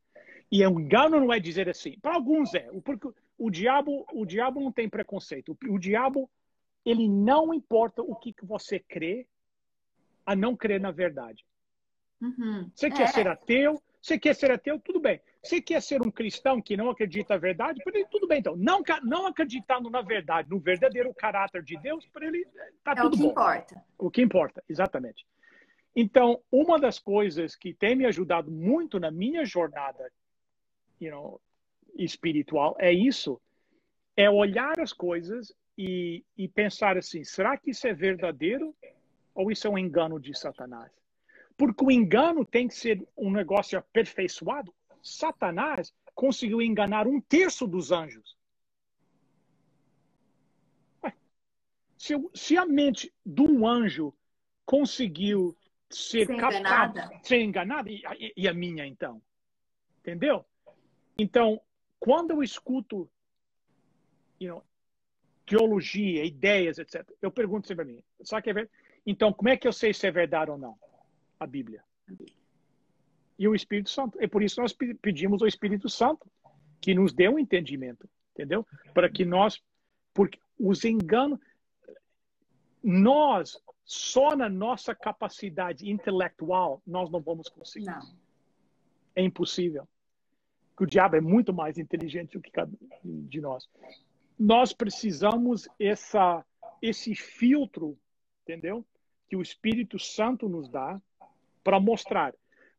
S2: E engano não é dizer assim. Para alguns é. Porque o diabo, o diabo não tem preconceito. O, o diabo, ele não importa o que, que você crê, a não crer na verdade.
S1: Uhum.
S2: Você quer é. ser ateu, você quer ser ateu, tudo bem. Você quer ser um cristão que não acredita na verdade, para ele, tudo bem então. Não, não acreditando na verdade, no verdadeiro caráter de Deus, para ele tá é tudo
S1: o que
S2: bom.
S1: importa.
S2: O que importa, exatamente. Então, uma das coisas que tem me ajudado muito na minha jornada you know, espiritual é isso, é olhar as coisas e, e pensar assim, será que isso é verdadeiro ou isso é um engano de Satanás? Porque o engano tem que ser um negócio aperfeiçoado. Satanás conseguiu enganar um terço dos anjos. Se, se a mente de um anjo conseguiu ser
S1: Ser
S2: captada,
S1: enganada.
S2: ser enganada, e, e- a minha então? Entendeu? Então, quando eu escuto you know, teologia, ideias, etc., eu pergunto sempre a mim, sabe que é verdade? Então, como é que eu sei se é verdade ou não? A Bíblia. E o Espírito Santo. É por isso que nós pe- pedimos ao Espírito Santo que nos dê um entendimento, entendeu? Para que nós, porque os enganos, nós, só na nossa capacidade intelectual, nós não vamos conseguir.
S1: Não.
S2: É impossível. Que o diabo é muito mais inteligente do que cada um de nós. Nós precisamos essa, esse filtro, entendeu? Que o Espírito Santo nos dá para mostrar.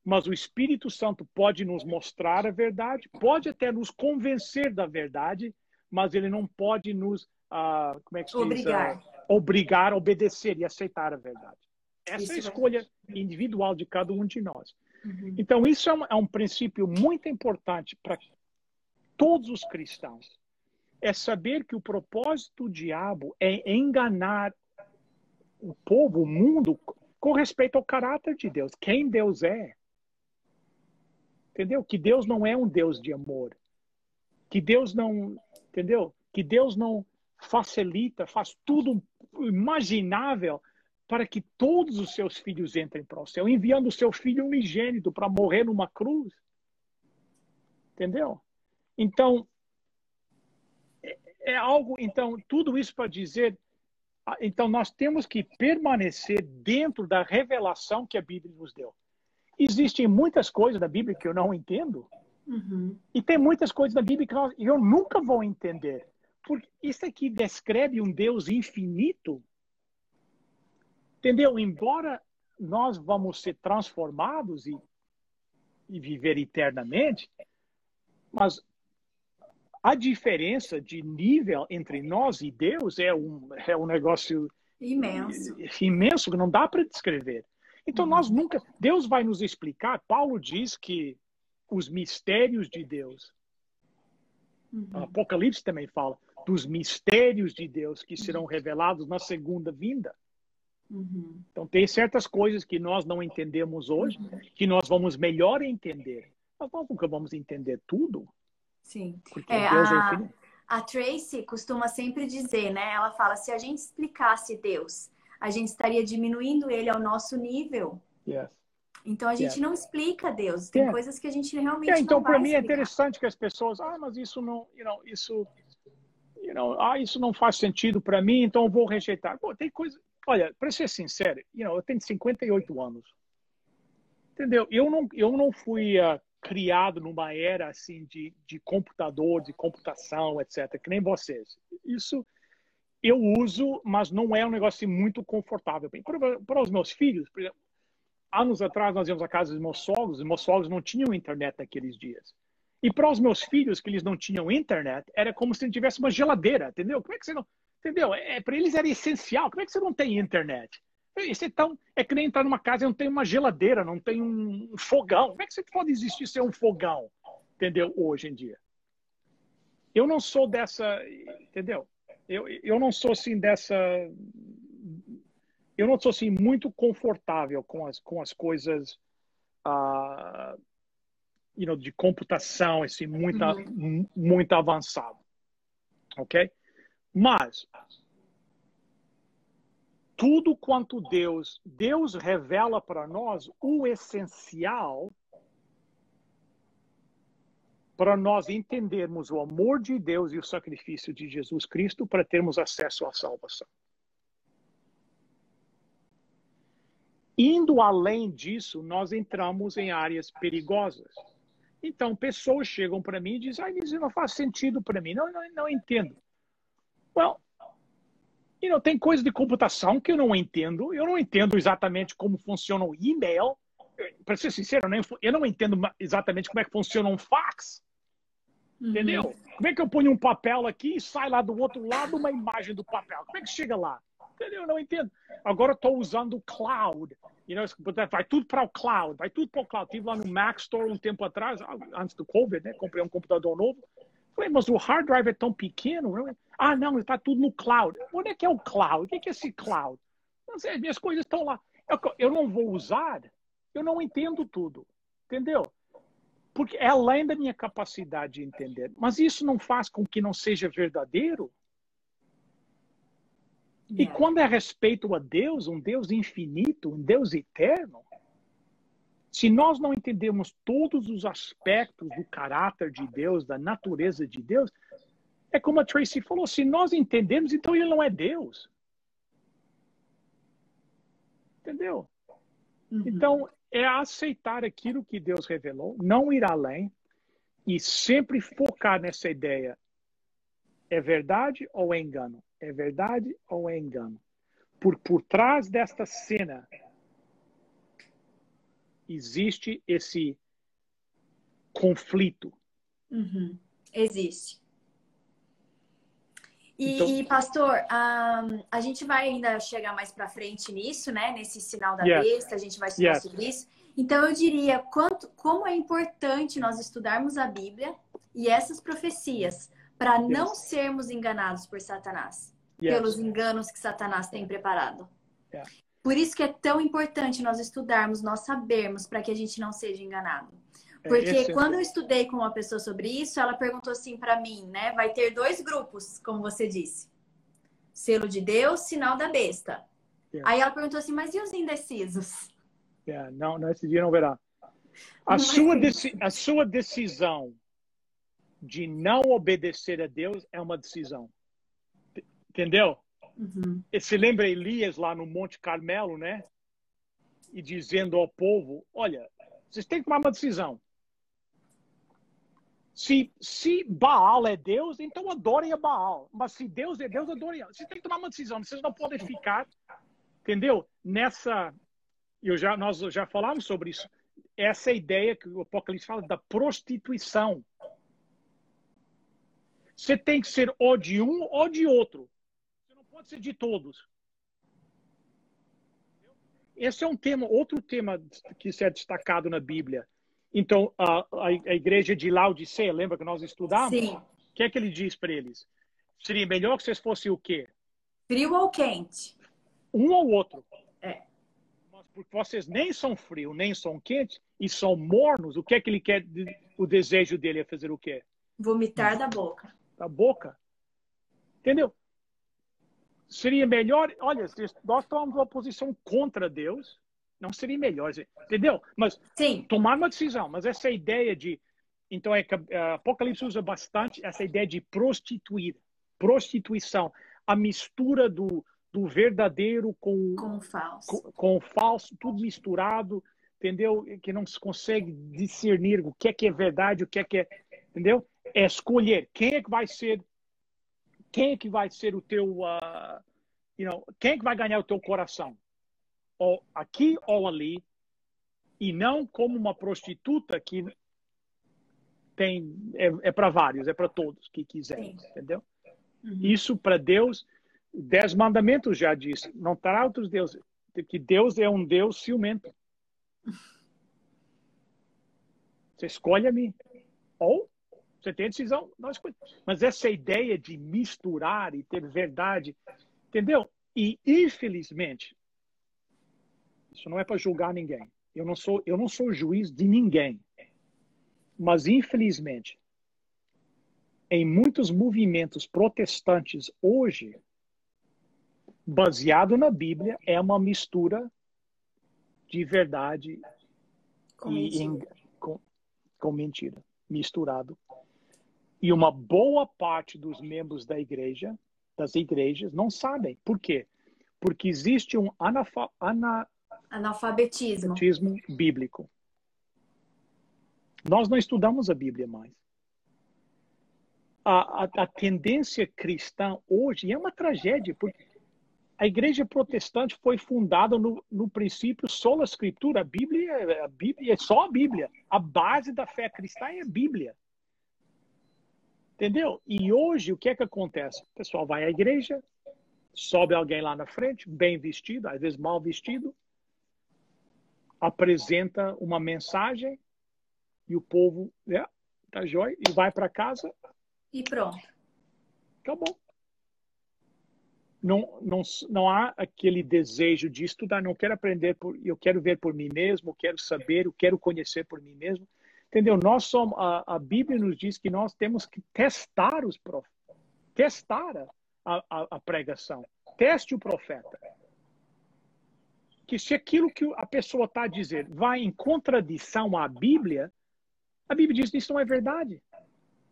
S2: Mas o Espírito Santo pode nos mostrar a verdade, pode até nos convencer da verdade, mas ele não pode nos, ah, como é que se diz?
S1: Obrigar.
S2: Ah, obrigar a obedecer e aceitar a verdade. Essa
S1: Isso
S2: é a
S1: é
S2: escolha individual de cada um de nós.
S1: Uhum.
S2: Então, isso é um, é um princípio muito importante para todos os cristãos. É saber que o propósito do diabo é enganar o povo, o mundo, com respeito ao caráter de Deus, quem Deus é. Entendeu? Que Deus não é um Deus de amor. Que Deus não, entendeu? Que Deus não facilita, faz tudo imaginável para que todos os seus filhos entrem para o céu, enviando o seu filho unigênito para morrer numa cruz. Entendeu? Então, é, é algo, então, tudo isso para dizer, ah, então nós temos que permanecer dentro da revelação que a Bíblia nos deu. Existem muitas coisas da Bíblia que eu não entendo,
S1: Uhum.
S2: e tem muitas coisas da Bíblia que eu nunca vou entender. Porque isso aqui descreve um Deus infinito. Entendeu? Embora nós vamos ser transformados e, e viver eternamente, mas a diferença de nível entre nós e Deus é um, é um negócio
S1: Imenso.
S2: imenso que não dá para descrever. Então
S1: Uhum.
S2: nós nunca, Deus vai nos explicar. Paulo diz que os mistérios de Deus,
S1: Uhum.
S2: Apocalipse também fala dos mistérios de Deus que serão revelados na segunda vinda.
S1: Uhum.
S2: Então tem certas coisas que nós não entendemos hoje, que nós vamos melhor entender. Mas nós nunca vamos entender tudo,
S1: Sim.
S2: porque
S1: É,
S2: Deus é
S1: a-
S2: infinito.
S1: A Tracy costuma sempre dizer, né? Ela fala: se a gente explicasse Deus, a gente estaria diminuindo ele ao nosso nível.
S2: Yes.
S1: Então a gente
S2: Yeah.
S1: não explica Deus. Tem
S2: Yeah.
S1: coisas que a gente realmente
S2: É, então
S1: não vai
S2: para mim é
S1: explicar.
S2: interessante que as pessoas, ah, mas isso não, you know, isso, you know, ah, isso não faz sentido para mim, então eu vou rejeitar. Pô, tem coisa, olha, para ser sincero, you know, eu tenho 58 anos, entendeu? Eu não, eu não fui ah, criado numa era assim de, de computador, de computação, etc. Que nem vocês. Isso eu uso, mas não é um negócio assim, muito confortável. Para, para os meus filhos, por exemplo, anos atrás nós íamos à casa dos meus sogros, e meus sogros não tinham internet naqueles dias. E para os meus filhos, que eles não tinham internet, era como se tivesse uma geladeira, entendeu? Como é que você não. Entendeu? É, para eles era essencial. Como é que você não tem internet? Isso é, tão, é que nem entrar numa casa e não tem uma geladeira, não tem um fogão. Como é que você pode existir sem um fogão? Entendeu? Hoje em dia. Eu não sou dessa. Entendeu? Eu, eu não sou assim dessa. Eu não sou assim muito confortável com as, com as coisas uh, you know, de computação, assim, muito, uhum. muito avançado. Ok? Mas tudo quanto Deus, Deus revela para nós o essencial para nós entendermos o amor de Deus e o sacrifício de Jesus Cristo para termos acesso à salvação. Indo além disso, nós entramos em áreas perigosas. Então, pessoas chegam para mim e dizem: ah, isso não faz sentido para mim, não, não, não entendo. Well, you know, tem coisa de computação que eu não entendo. Eu não entendo exatamente como funciona o e-mail. Para ser sincero, eu não entendo exatamente como é que funciona um fax. Uhum. Entendeu? Como é que eu ponho um papel aqui e sai lá do outro lado uma imagem do papel? Como é que chega lá? Entendeu? Eu não entendo. Agora estou usando o cloud. You know, vai tudo para o cloud, vai tudo para o cloud. Estive lá no Mac Store um tempo atrás, antes do Covid, né? Comprei um computador novo. Falei, mas o hard drive é tão pequeno. Ah, não, está tudo no cloud. Onde é que é o cloud? O que é esse cloud? As minhas coisas estão lá. Eu não vou usar, eu não entendo tudo. Entendeu? Porque é além da minha capacidade de entender. Mas isso não faz com que não seja verdadeiro? E quando é respeito a Deus, um Deus infinito, um Deus eterno, se nós não entendemos todos os aspectos do caráter de Deus, da natureza de Deus, é como a Tracy falou: se nós entendemos, então ele não é Deus. Entendeu? Uhum. Então, é aceitar aquilo que Deus revelou, não ir além e sempre focar nessa ideia. É verdade ou é engano? É verdade ou é engano? Por, por trás desta cena existe esse conflito.
S1: Uhum. Existe. E, então, pastor, um, a gente vai ainda chegar mais para frente nisso, né? Nesse sinal da yes. besta, a gente vai estudar yes. sobre isso. Então, eu diria quanto, como é importante nós estudarmos a Bíblia e essas profecias para yes. não sermos enganados por Satanás, pelos enganos que Satanás tem preparado. Por isso que é tão importante nós estudarmos, nós sabermos, para que a gente não seja enganado. É, Porque é quando eu estudei com uma pessoa sobre isso, ela perguntou assim para mim, né? Vai ter dois grupos, como você disse. Selo de Deus, sinal da besta. Yeah. Aí ela perguntou assim, mas e os indecisos?
S2: Yeah, não, nesse dia não verá. A, sua, a sua decisão de não obedecer a Deus é uma decisão. Entendeu? Uhum. Você lembra Elias lá no Monte Carmelo, né? E dizendo ao povo: Olha, vocês têm que tomar uma decisão. Se, se Baal é Deus, então adorem a Baal. Mas se Deus é Deus, adorem. Vocês têm que tomar uma decisão. Vocês não podem ficar, entendeu? Nessa. Eu já, nós já falamos sobre isso. Essa ideia que o Apocalipse fala da prostituição. Você tem que ser ou de um ou de outro pode ser de todos. Esse é um tema, outro tema que é destacado na Bíblia. Então, a, a, a igreja de Laodiceia, lembra que nós estudamos? Sim. O que é que ele diz para eles? Seria melhor que vocês fossem o quê?
S1: Frio ou quente?
S2: Um ou outro. É. Mas porque vocês nem são frio, nem são quentes e são mornos, o que é que ele quer? O desejo dele é fazer o quê?
S1: Vomitar da boca.
S2: Da boca. Entendeu? Seria melhor, olha, se nós tomamos uma posição contra Deus, não seria melhor, entendeu? Mas Sim. tomar uma decisão, mas essa ideia de, então é que uh, Apocalipse usa bastante essa ideia de prostituir, prostituição, a mistura do, do verdadeiro com,
S1: com o falso,
S2: com, com o falso, tudo misturado, entendeu? Que não se consegue discernir o que é que é verdade, o que é que é, entendeu? É escolher quem é que vai ser quem é que vai ser o teu, uh, you know, quem é que vai ganhar o teu coração? Ou aqui ou ali, e não como uma prostituta que tem é, é para vários, é para todos que quiserem, entendeu? Uhum. Isso para Deus, dez mandamentos já diz, não terá outros deuses, que Deus é um Deus ciumento. Você escolhe a mim. Ou você tem a decisão, escolhe. Mas essa ideia de misturar e ter verdade, entendeu? E infelizmente, isso não é para julgar ninguém. Eu não sou, eu não sou juiz de ninguém. Mas infelizmente, em muitos movimentos protestantes hoje, baseado na Bíblia, é uma mistura de verdade com e mentira. Com, com mentira misturado e uma boa parte dos membros da igreja, das igrejas, não sabem. Por quê? Porque existe um anafa, ana,
S1: analfabetismo.
S2: analfabetismo bíblico. Nós não estudamos a Bíblia mais. A, a, a, tendência cristã hoje é uma tragédia, porque a igreja protestante foi fundada no, no princípio só a escritura. A Bíblia, a Bíblia é só a Bíblia. A base da fé cristã é a Bíblia. Entendeu? E hoje, o que é que acontece? O pessoal vai à igreja, sobe alguém lá na frente, bem vestido, às vezes mal vestido, apresenta uma mensagem e o povo, é, tá jóia, e vai para casa
S1: E pronto.
S2: Acabou. Não, não, não há aquele desejo de estudar, não quero aprender, por, eu quero ver por mim mesmo, quero saber, eu quero conhecer por mim mesmo. Entendeu? Nós somos, a, a Bíblia nos diz que nós temos que testar os profetas, testar a, a, a pregação. Teste o profeta. Que se aquilo que a pessoa está dizer vai em contradição à Bíblia, a Bíblia diz que isso não é verdade.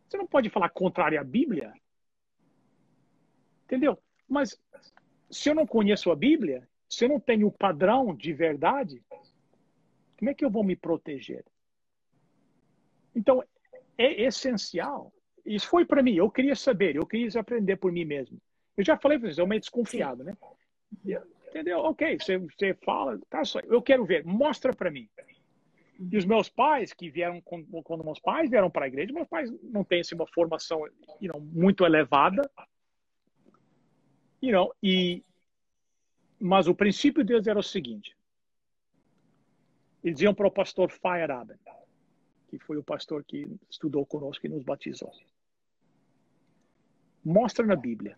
S2: Você não pode falar contrário à Bíblia. Entendeu? Mas se eu não conheço a Bíblia, se eu não tenho o padrão de verdade, como é que eu vou me proteger? Então, é essencial. Isso foi para mim. Eu queria saber, eu queria aprender por mim mesmo. Eu já falei para vocês, eu meio desconfiado, né? Entendeu? Ok, você, você fala, tá só. Eu quero ver, mostra para mim. E os meus pais, que vieram, quando meus pais vieram para a igreja, meus pais não têm assim, uma formação you know, muito elevada. You know, e, mas o princípio deles era o seguinte. Eles iam para o pastor Feyerabend, que foi o pastor que estudou conosco e nos batizou. Mostra na Bíblia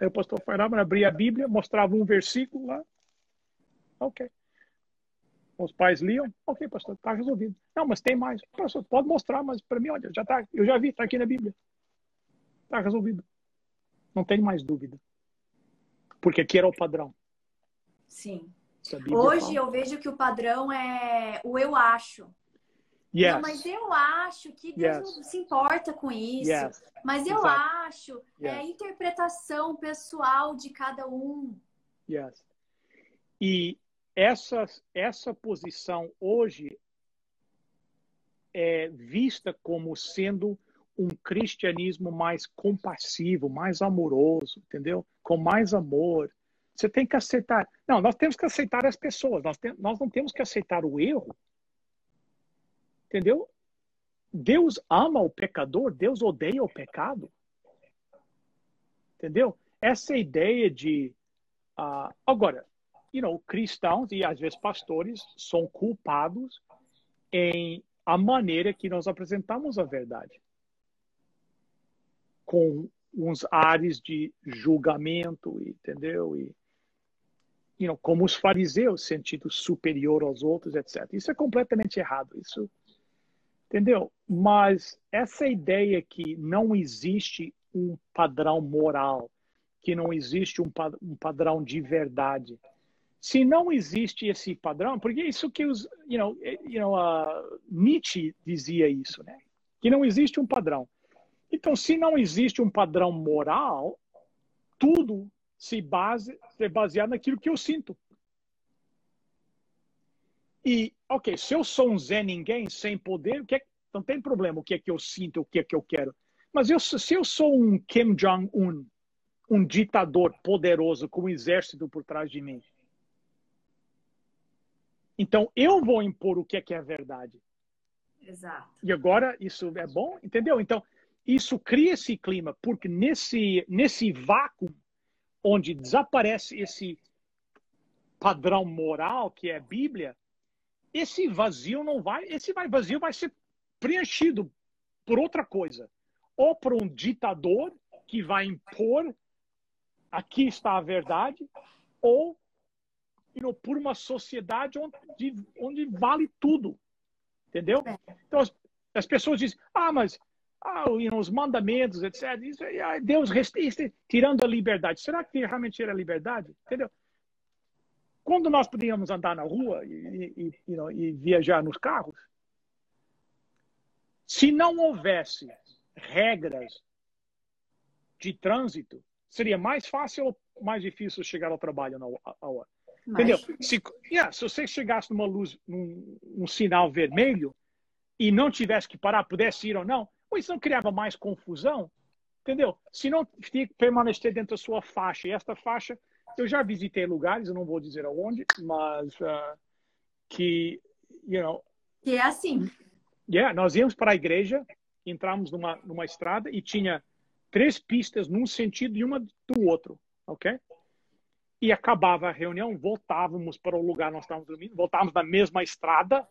S2: Aí o pastor Fernando abria a Bíblia, mostrava um versículo lá. Ok. Os pais liam. Ok, pastor, está resolvido. Não, mas tem mais. Pastor, pode mostrar, mas para mim, olha, já tá, eu já vi, está aqui na Bíblia. Está resolvido. Não tem mais dúvida. Porque aqui era o padrão.
S1: Sim. Hoje fala. eu vejo que o padrão é o eu acho. Yes. Não, mas eu acho que Deus yes. não se importa com isso. Yes. Mas eu Exato. acho, é a interpretação pessoal de cada um.
S2: Yes. E essa, essa posição hoje é vista como sendo um cristianismo mais compassivo, mais amoroso, entendeu? Com mais amor. Você tem que aceitar. Não, nós temos que aceitar as pessoas. Nós, tem, nós não temos que aceitar o erro. Entendeu? Deus ama o pecador, Deus odeia o pecado. Entendeu? Essa ideia de. Uh, agora, you know, cristãos e às vezes pastores são culpados em a maneira que nós apresentamos a verdade. Com uns ares de julgamento, entendeu? E, you know, como os fariseus, sentido superior aos outros, etc. Isso é completamente errado. Isso Entendeu? Mas essa ideia que não existe um padrão moral, que não existe um, um padrão de verdade. Se não existe esse padrão, porque isso que os, you know, eh, you know, uh, Nietzsche dizia isso, né? Que não existe um padrão. Então, se não existe um padrão moral, tudo se base, é baseado naquilo que eu sinto. E, ok, se eu sou um Zé Ninguém sem poder, o que é, não tem problema o que é que eu sinto, o que é que eu quero. Mas eu, se eu sou um Kim Jong-un, um ditador poderoso com um exército por trás de mim, então eu vou impor o que é que é verdade.
S1: Exato.
S2: E agora isso é bom, entendeu? Então isso cria esse clima, porque nesse, nesse vácuo onde desaparece esse padrão moral que é a Bíblia, esse vazio não vai, esse vazio vai ser preenchido por outra coisa, ou por um ditador que vai impor aqui está a verdade, ou you por uma sociedade onde, onde vale tudo, entendeu? É. Então as, as pessoas dizem, ah, mas ah, os mandamentos, etc. Isso, ah, Deus restringe, tirando a liberdade. Será que realmente tira a liberdade? Entendeu? Quando nós podíamos andar na rua e, e, know, e viajar nos carros, se não houvesse regras de trânsito, seria mais fácil ou mais difícil chegar ao trabalho na hora? Entendeu? Se, yeah, se você chegasse numa luz, num, num, sinal vermelho e não tivesse que parar, pudesse ir ou não, isso não criava mais confusão? Entendeu? Se não permanecer dentro da sua faixa, e esta faixa eu já visitei lugares, eu não vou dizer aonde, mas uh, que, you know...
S1: Que é assim.
S2: Yeah, nós íamos para a igreja, entramos numa, numa estrada e tinha três pistas num sentido e uma do outro, ok? E acabava a reunião, voltávamos para o lugar onde nós estávamos dormindo, voltávamos na mesma estrada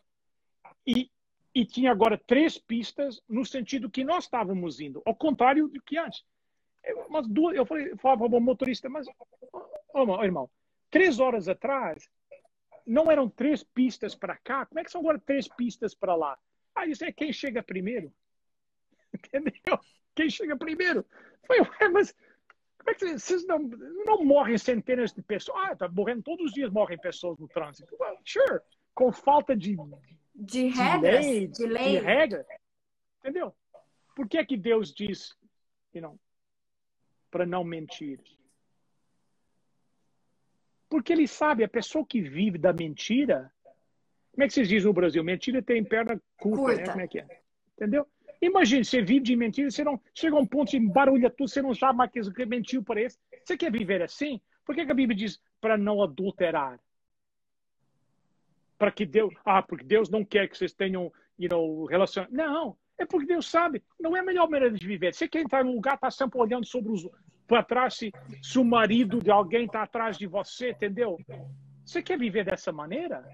S2: e e tinha agora três pistas no sentido que nós estávamos indo, ao contrário do que antes. Eu, mas duas, eu falei, falava para o motorista, mas, oh, irmão, três horas atrás não eram três pistas para cá, como é que são agora três pistas para lá? Ah, isso é quem chega primeiro. Entendeu? Quem chega primeiro. Foi, mas como é que vocês não, não morrem centenas de pessoas? Ah, tá morrendo todos os dias morrem pessoas no trânsito. Well, sure, com falta de
S1: de regras, de lei, de, lei. de
S2: regra. Entendeu? Por que é que Deus diz, you know, para não mentir? Porque ele sabe, a pessoa que vive da mentira, como é que vocês dizem no Brasil? Mentira tem perna curta, curta. né? Como é que é? Entendeu? Imagine, você vive de mentira, você não chega a um ponto de barulha tudo, você não sabe mais que mentiu para esse. Você quer viver assim? Por que, que a Bíblia diz para não adulterar? Para que Deus, ah, porque Deus não quer que vocês tenham, you know, relação. Não, é porque Deus sabe, não é a melhor maneira de viver. Você quer entrar num lugar, está sempre olhando sobre os para trás se, se o marido de alguém está atrás de você, entendeu? Você quer viver dessa maneira?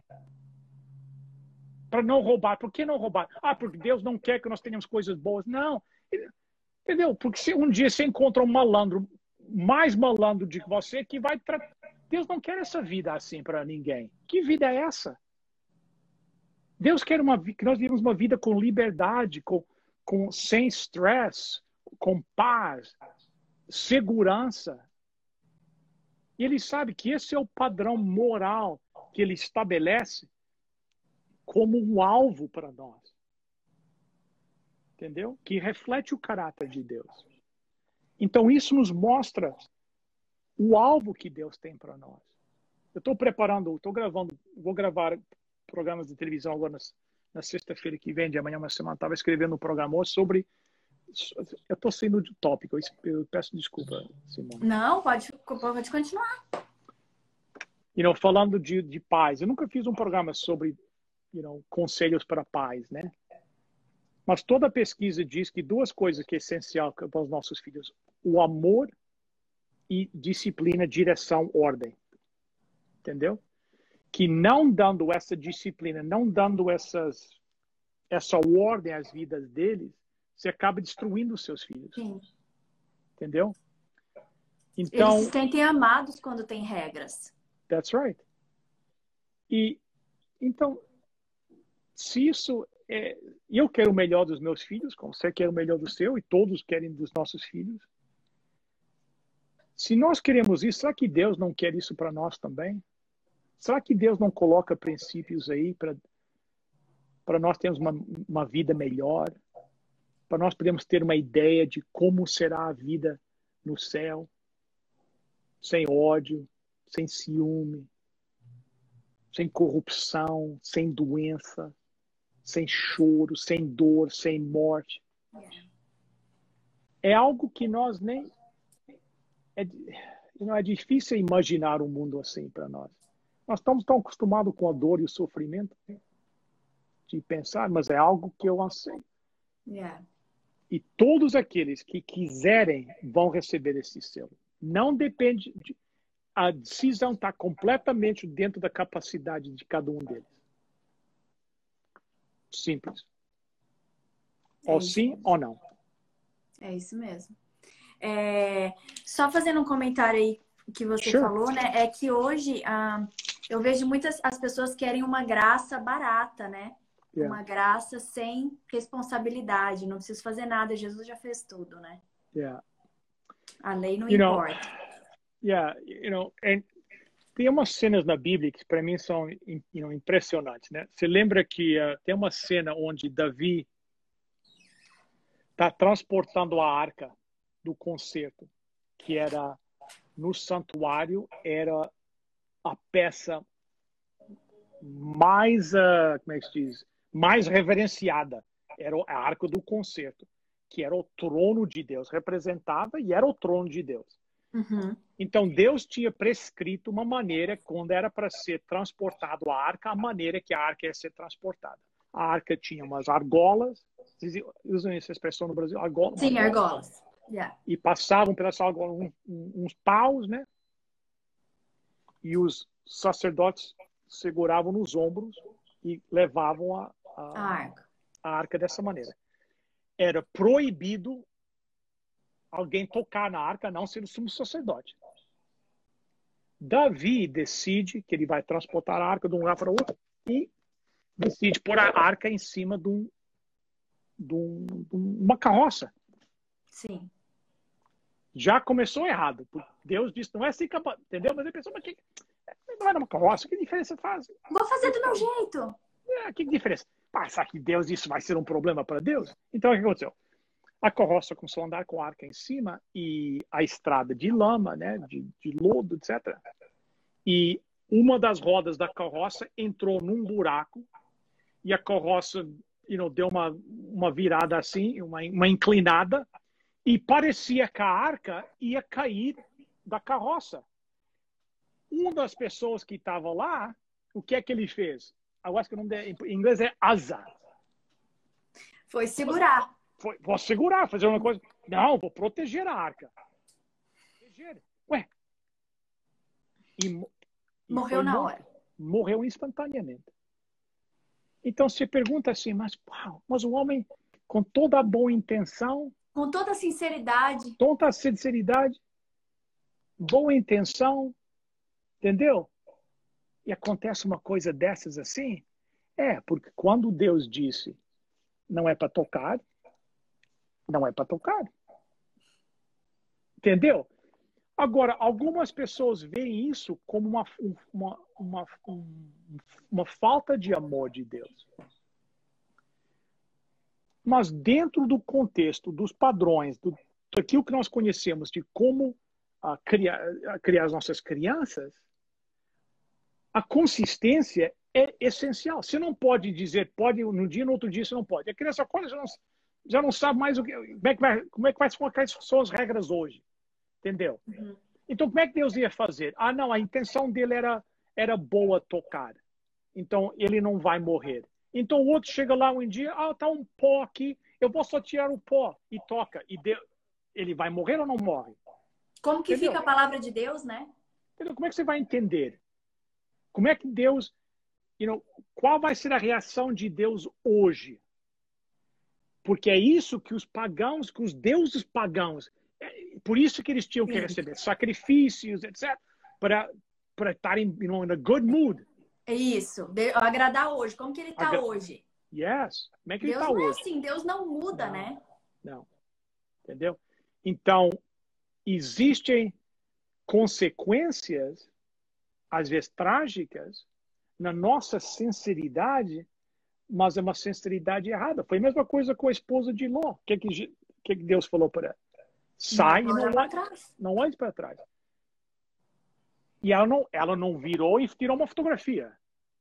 S2: Para não roubar. Por que não roubar? Ah, porque Deus não quer que nós tenhamos coisas boas. Não. Entendeu? Porque se um dia você encontra um malandro, mais malandro de que você, que vai. Tra... Deus não quer essa vida assim para ninguém. Que vida é essa? Deus quer uma, que nós vivamos uma vida com liberdade, com, com sem stress, com paz, segurança. E ele sabe que esse é o padrão moral que ele estabelece como um alvo para nós. Entendeu? Que reflete o caráter de Deus. Então, isso nos mostra o alvo que Deus tem para nós. Eu estou preparando, estou gravando, vou gravar programas de televisão agora na, na sexta-feira que vem, de amanhã, uma semana. Estava escrevendo um programa sobre eu estou sendo de tópico, eu peço desculpa, Simone.
S1: Não, pode, pode continuar.
S2: You know, falando de, de pais, eu nunca fiz um programa sobre you know, conselhos para pais, né? Mas toda pesquisa diz que duas coisas que é essencial para os nossos filhos: o amor e disciplina, direção, ordem. Entendeu? Que não dando essa disciplina, não dando essas, essa ordem às vidas deles, você acaba destruindo os seus filhos. Sim. Entendeu?
S1: Então, Eles se sentem amados quando tem regras.
S2: That's right. E então, se isso é, eu quero o melhor dos meus filhos, como você quer o melhor do seu e todos querem dos nossos filhos. Se nós queremos isso, será que Deus não quer isso para nós também? Será que Deus não coloca princípios aí para nós termos uma, uma vida melhor? para nós podermos ter uma ideia de como será a vida no céu, sem ódio, sem ciúme, sem corrupção, sem doença, sem choro, sem dor, sem morte. É algo que nós nem. É, é difícil imaginar um mundo assim para nós. Nós estamos tão acostumados com a dor e o sofrimento de pensar, mas é algo que eu anseio.
S1: Yeah.
S2: E todos aqueles que quiserem vão receber esse selo. Não depende. De, a decisão está completamente dentro da capacidade de cada um deles. Simples. É ou sim mesmo. ou não.
S1: É isso mesmo. É, só fazendo um comentário aí que você sure. falou, né? É que hoje ah, eu vejo muitas as pessoas querem uma graça barata, né? Yeah. Uma graça sem responsabilidade. Não preciso fazer nada. Jesus já fez tudo, né?
S2: Yeah.
S1: A lei não you importa.
S2: Know, yeah, you know, and tem umas cenas na Bíblia que para mim são you know, impressionantes, né? Você lembra que uh, tem uma cena onde Davi está transportando a arca do concerto, que era no santuário, era a peça mais, uh, como é que se diz, mais reverenciada. Era a arca do concerto, que era o trono de Deus, representava e era o trono de Deus.
S1: Uhum.
S2: Então Deus tinha prescrito uma maneira, quando era para ser transportado a arca, a maneira que a arca ia ser transportada. A arca tinha umas argolas, usam essa expressão no Brasil? Argola,
S1: Sim, argolas. Yeah.
S2: E passavam pelas argolas um, um, uns paus, né? E os sacerdotes seguravam nos ombros e levavam a, a,
S1: a arca.
S2: a arca dessa maneira. Era proibido alguém tocar na arca, não ser o sumo sacerdote. Davi decide que ele vai transportar a arca de um lugar para outro e decide pôr a arca em cima de, um, de, um, de uma carroça.
S1: Sim.
S2: Já começou errado. Deus disse, não é assim, entendeu? Mas ele pensou, mas que, não é numa carroça, que diferença faz?
S1: Vou fazer do meu jeito.
S2: É, que diferença? Passar que Deus, isso vai ser um problema para Deus? Então, o que aconteceu? A carroça começou a andar com a arca em cima e a estrada de lama, né, de, de lodo, etc. E uma das rodas da carroça entrou num buraco e a carroça you know, deu uma, uma virada assim, uma, uma inclinada, e parecia que a arca ia cair da carroça. Uma das pessoas que estava lá, o que é que ele fez? Eu acho que o nome em inglês é asa.
S1: Foi segurar.
S2: Foi, vou segurar, fazer uma coisa. Não, vou proteger a arca. Proteger. Ué.
S1: E, e morreu na hora.
S2: Morreu instantaneamente. Então você pergunta assim, mas, uau, mas o homem com toda a boa intenção,
S1: com toda sinceridade,
S2: toda sinceridade, boa intenção, entendeu? E acontece uma coisa dessas assim? É, porque quando Deus disse não é para tocar, não é para tocar. Entendeu? Agora, algumas pessoas veem isso como uma, uma, uma, uma falta de amor de Deus. Mas dentro do contexto, dos padrões, do, daquilo que nós conhecemos de como uh, criar, uh, criar as nossas crianças, a consistência é essencial. Você não pode dizer, pode num dia, no outro dia você não pode. A criança quando já não, já não sabe mais o que, como é que vai, como é que vai quais são as regras hoje, entendeu? Uhum. Então como é que Deus ia fazer? Ah, não, a intenção dele era era boa tocar, então ele não vai morrer. Então o outro chega lá um dia, ah, tá um pó aqui, eu vou só tirar o pó e toca e de, ele vai morrer ou não morre?
S1: Como que entendeu? fica a palavra de Deus, né?
S2: Entendeu? Como é que você vai entender? Como é que Deus, you know, qual vai ser a reação de Deus hoje? Porque é isso que os pagãos, que os deuses pagãos, é, por isso que eles tinham que receber sacrifícios, etc., para para estarem you know, in a good mood.
S1: É isso, de, agradar hoje. Como que ele está Agra hoje?
S2: Yes. Como é que Deus
S1: ele
S2: está hoje?
S1: Deus não é assim, Deus não muda,
S2: não,
S1: né?
S2: Não. Entendeu? Então, existem consequências, às vezes trágicas, na nossa sinceridade mas é uma sinceridade errada. Foi a mesma coisa com a esposa de Ló. O que, que, que, que Deus falou para ela? Sai não, e não olhe, não olhe para trás. E ela não, ela não virou e tirou uma fotografia.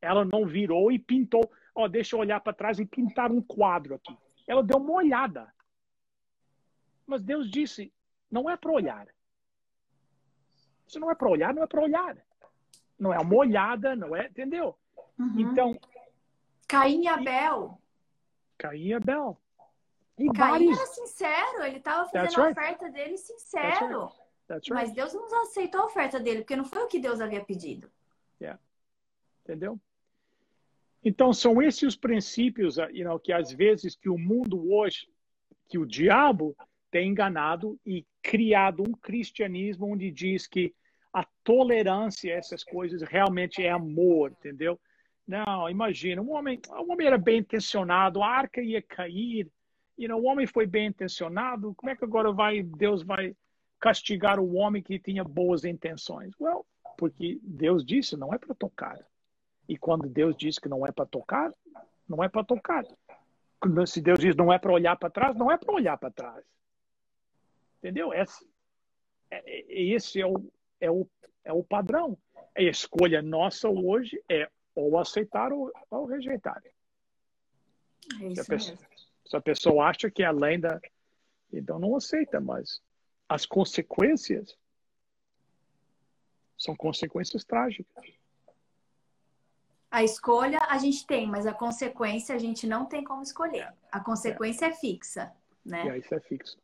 S2: Ela não virou e pintou. Ó, oh, deixa eu olhar para trás e pintar um quadro aqui. Ela deu uma olhada. Mas Deus disse: não é para olhar. Se não é para olhar, não é para olhar. Não é uma olhada, não é, entendeu? Uhum. Então,
S1: Caim e Abel.
S2: Caim e Abel.
S1: E Caim era sincero, ele estava fazendo a oferta dele sincero. That's right. Mas Deus não aceitou a oferta dele, porque não foi o que Deus havia pedido.
S2: Yeah. Entendeu? Então, são esses os princípios uh, you know, que às vezes que o mundo hoje, que o diabo tem enganado e criado um cristianismo onde diz que a tolerância a essas coisas realmente é amor, entendeu? Não, imagina, um homem, um homem era bem intencionado, a arca ia cair, you know, o homem foi bem intencionado, como é que agora vai Deus vai castigar o homem que tinha boas intenções? Well, porque Deus disse, não é para tocar. E quando Deus diz que não é para tocar, não é para tocar. Se Deus diz não é para olhar para trás, não é para olhar para trás. Entendeu? Esse, é, esse é, o, é, o, é o padrão. A escolha nossa hoje é ou aceitar ou, ou rejeitar.
S1: É
S2: se, a pessoa, se, a pessoa, acha que é além da. Então não aceita, mas as consequências são consequências trágicas.
S1: A escolha a gente tem, mas a consequência a gente não tem como escolher. A consequência é, é fixa, né?
S2: Isso é fixo.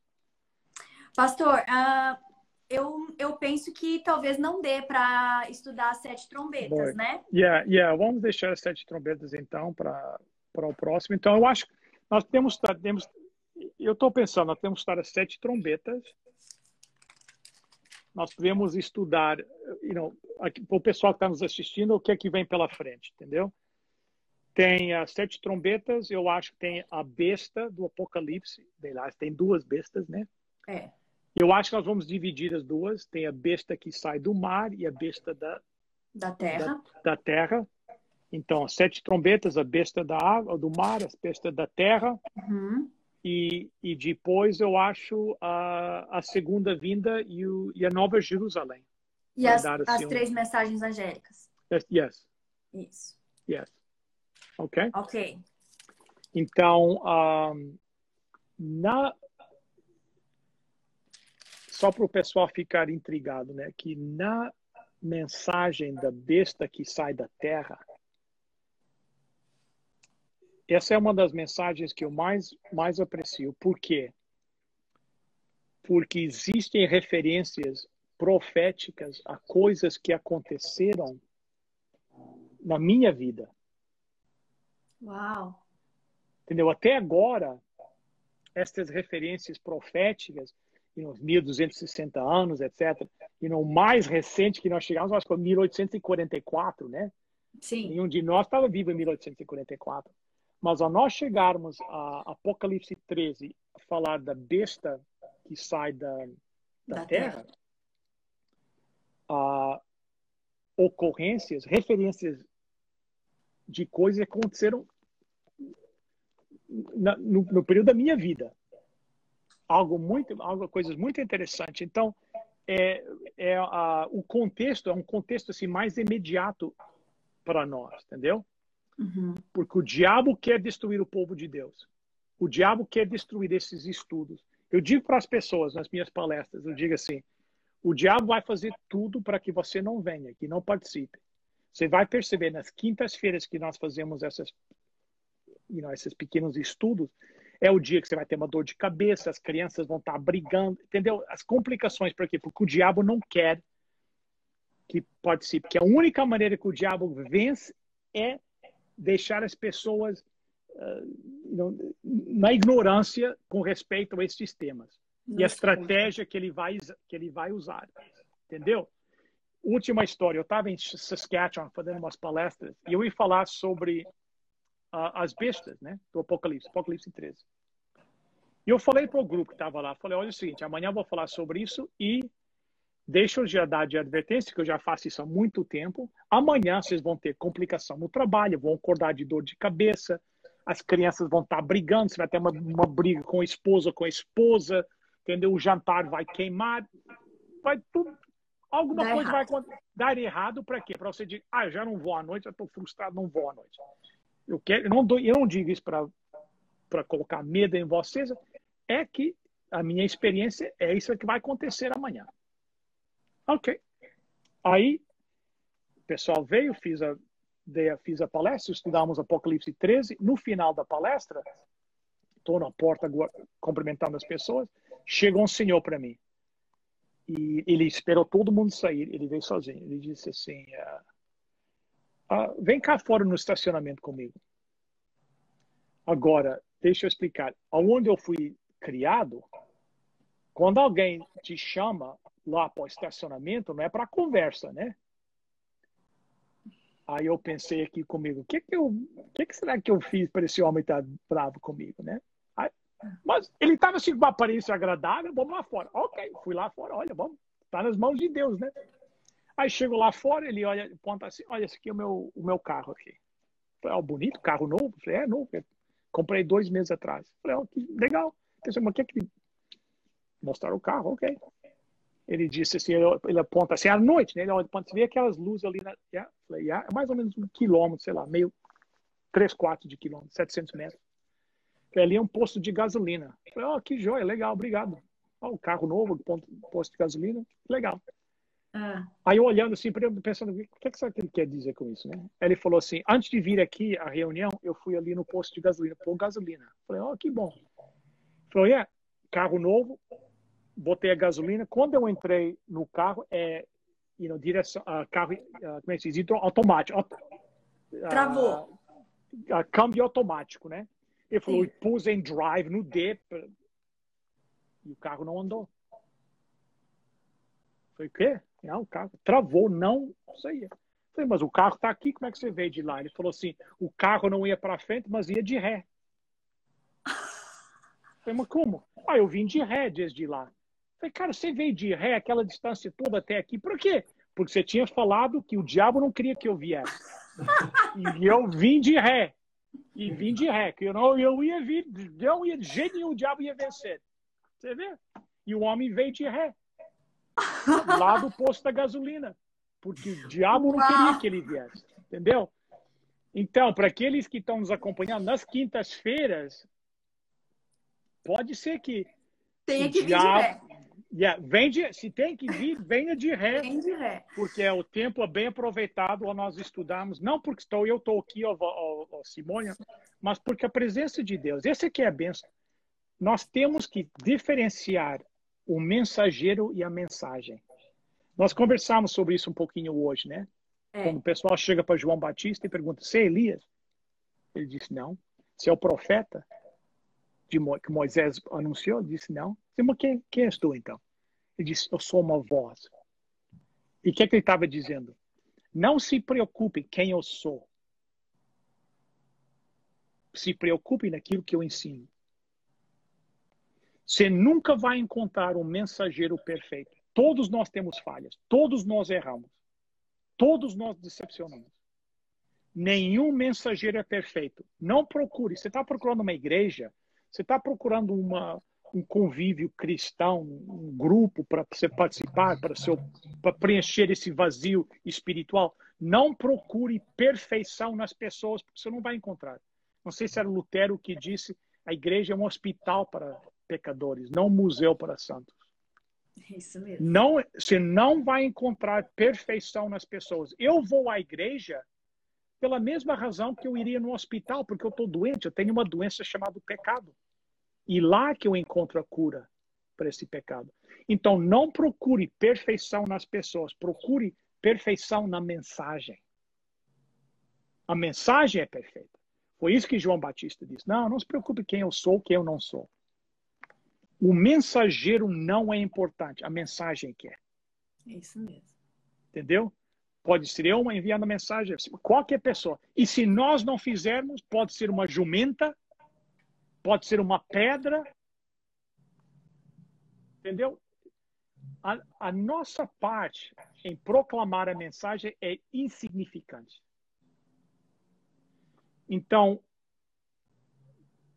S1: Pastor, uh, eu, eu penso que talvez não dê para estudar as sete trombetas, Boy. né?
S2: Yeah, yeah, vamos deixar as sete trombetas então para o próximo. Então, eu acho, Nós temos, temos eu estou pensando, nós temos que estar as sete trombetas. Nós devemos estudar, you know, para o pessoal que está nos assistindo, o que é que vem pela frente, entendeu? Tem as sete trombetas, eu acho que tem a besta do Apocalipse, tem duas bestas, né?
S1: É.
S2: Eu acho que nós vamos dividir as duas. Tem a besta que sai do mar e a besta da,
S1: da terra.
S2: Da, da terra. Então, as sete trombetas, a besta da água, do mar, a besta da terra.
S1: Uhum.
S2: E, e depois eu acho a, a segunda vinda e, o, e a Nova Jerusalém.
S1: E as, assim, as três um... mensagens angélicas.
S2: Yes.
S1: Isso.
S2: Yes. Ok?
S1: Ok.
S2: Então, um, na, só para o pessoal ficar intrigado, né? Que na mensagem da besta que sai da terra, essa é uma das mensagens que eu mais, mais aprecio. Por quê? Porque existem referências proféticas a coisas que aconteceram na minha vida.
S1: Uau!
S2: Entendeu? Até agora, essas referências proféticas you know, 1260 anos, etc. E no mais recente que nós chegamos, acho que foi 1844, né?
S1: Sim.
S2: Nenhum de nós estava vivo em 1844. Mas ao nós chegarmos a Apocalipse 13, a falar da besta que sai da, da, da terra, terra. Ocorrências, referências de coisas que aconteceram na, no, no período da minha vida algo muito, algo, coisas muito interessantes. Então, é, é a, o contexto é um contexto assim mais imediato para nós, entendeu?
S1: Uhum.
S2: Porque o diabo quer destruir o povo de Deus. O diabo quer destruir esses estudos. Eu digo para as pessoas nas minhas palestras, eu digo assim: o diabo vai fazer tudo para que você não venha, que não participe. Você vai perceber nas quintas-feiras que nós fazemos essas, you know, esses pequenos estudos, é o dia que você vai ter uma dor de cabeça, as crianças vão estar brigando, entendeu? As complicações, por quê? Porque o diabo não quer que participe, porque a única maneira que o diabo vence é deixar as pessoas uh, na ignorância com respeito a esses temas. Nossa, e a estratégia que ele vai que ele vai usar, entendeu? Última história, eu estava em Saskatchewan fazendo umas palestras e eu ia falar sobre uh, as bestas, né? Do Apocalipse, Apocalipse 13. E eu falei para o grupo que estava lá, falei, olha o seguinte, amanhã eu vou falar sobre isso e deixa eu já dar de advertência, que eu já faço isso há muito tempo. Amanhã vocês vão ter complicação no trabalho, vão acordar de dor de cabeça, as crianças vão estar brigando, você vai ter uma, uma briga com a esposa, com a esposa, entendeu? O jantar vai queimar, vai tudo. Alguma Dá coisa errado. vai dar errado para quê? Para você dizer, ah, eu já não vou à noite, eu estou frustrado, não vou à noite. Eu, quero, eu, não, dou, eu não digo isso para colocar medo em vocês, é que a minha experiência é isso que vai acontecer amanhã. Ok. Aí, o pessoal veio, fiz a, fiz a palestra, estudamos Apocalipse 13. No final da palestra, estou na porta cumprimentando as pessoas, chegou um senhor para mim. E ele esperou todo mundo sair, ele veio sozinho. Ele disse assim: uh, ah, vem cá fora no estacionamento comigo. Agora, deixa eu explicar. Aonde eu fui criado, quando alguém te chama lá para o estacionamento, não é para conversa, né? Aí eu pensei aqui comigo, o que que eu, que que será que eu fiz para esse homem estar tá bravo comigo, né? Aí, mas ele estava assim com uma aparência agradável, vamos lá fora. Ok, fui lá fora, olha, vamos, tá nas mãos de Deus, né? Aí chego lá fora, ele olha, aponta assim, olha, esse aqui é o meu, o meu carro aqui. Falei, oh, bonito, carro novo. Falei, é novo. Comprei dois meses atrás. Falei, oh, que legal. Pensei, mas o que é que... Mostraram o carro, ok. Ele disse assim, ele, ele aponta assim, à noite, né? Ele aponta, você vê aquelas luzes ali na... Yeah. Falei, yeah. é mais ou menos um quilômetro, sei lá, meio... Três, quatro de quilômetro, 700 metros. Falei, ali é um posto de gasolina. Falei, ó, oh, que joia, legal, obrigado. Ó, o carro novo, posto de gasolina, legal.
S1: Ah.
S2: Aí eu olhando assim, pensando, o que, é que, que ele quer dizer com isso, né? Ele falou assim, antes de vir aqui à reunião, eu fui ali no posto de gasolina, pôr gasolina. Falei, ó, oh, que bom. Falou, é, yeah, carro novo, botei a gasolina. Quando eu entrei no carro, é, you know, direção, uh, carro, uh, como é que se diz? Automático.
S1: Travou.
S2: Uh, câmbio automático, né? Ele falou, Sim. pus em drive no D e o carro não andou. Foi o quê? Não, o carro travou, não saía. Falei, mas o carro está aqui, como é que você veio de lá? Ele falou assim, o carro não ia para frente, mas ia de ré. Falei, mas como? Ah, eu vim de ré desde lá. Falei, cara, você veio de ré aquela distância toda até aqui, por quê? Porque você tinha falado que o diabo não queria que eu viesse. E eu vim de ré. E vim de ré, que eu não eu ia vir, não ia, de jeito nenhum o diabo ia vencer. Você vê? E o homem veio de ré. Lá do posto da gasolina. Porque o diabo não queria que ele viesse. Entendeu? Então, para aqueles que estão nos acompanhando, nas quintas-feiras, pode ser que.
S1: Tenha que diabo, vir de ré.
S2: Yeah, vem de, se tem que vir, venha de ré.
S1: Vem de ré.
S2: Porque é o tempo é bem aproveitado ao nós estudarmos, não porque estou, eu estou aqui, ó, ó, ó, Simônia, mas porque a presença de Deus, esse aqui é a benção. Nós temos que diferenciar o mensageiro e a mensagem. Nós conversamos sobre isso um pouquinho hoje, né? É. Quando o pessoal chega para João Batista e pergunta: Você é Elias? Ele disse: Não. Você é o profeta de Mo que Moisés anunciou? Disse: Não. Disse, quem, quem és tu então? Ele disse: Eu sou uma voz. E o que, é que ele estava dizendo? Não se preocupe quem eu sou. Se preocupe naquilo que eu ensino. Você nunca vai encontrar um mensageiro perfeito. Todos nós temos falhas, todos nós erramos, todos nós decepcionamos. Nenhum mensageiro é perfeito. Não procure. Você está procurando uma igreja, você está procurando uma, um convívio cristão, um grupo para você participar, para preencher esse vazio espiritual. Não procure perfeição nas pessoas, porque você não vai encontrar. Não sei se era Lutero que disse a igreja é um hospital para pecadores, não um museu para santos.
S1: Isso mesmo.
S2: Não, você não vai encontrar perfeição nas pessoas. Eu vou à igreja pela mesma razão que eu iria no hospital, porque eu estou doente, eu tenho uma doença chamada pecado. E lá que eu encontro a cura para esse pecado. Então, não procure perfeição nas pessoas, procure perfeição na mensagem. A mensagem é perfeita. Foi isso que João Batista disse. Não, não se preocupe quem eu sou, quem eu não sou. O mensageiro não é importante, a mensagem que é.
S1: É isso mesmo.
S2: Entendeu? Pode ser eu enviando mensagem, qualquer pessoa. E se nós não fizermos, pode ser uma jumenta, pode ser uma pedra. Entendeu? A, a nossa parte em proclamar a mensagem é insignificante. Então,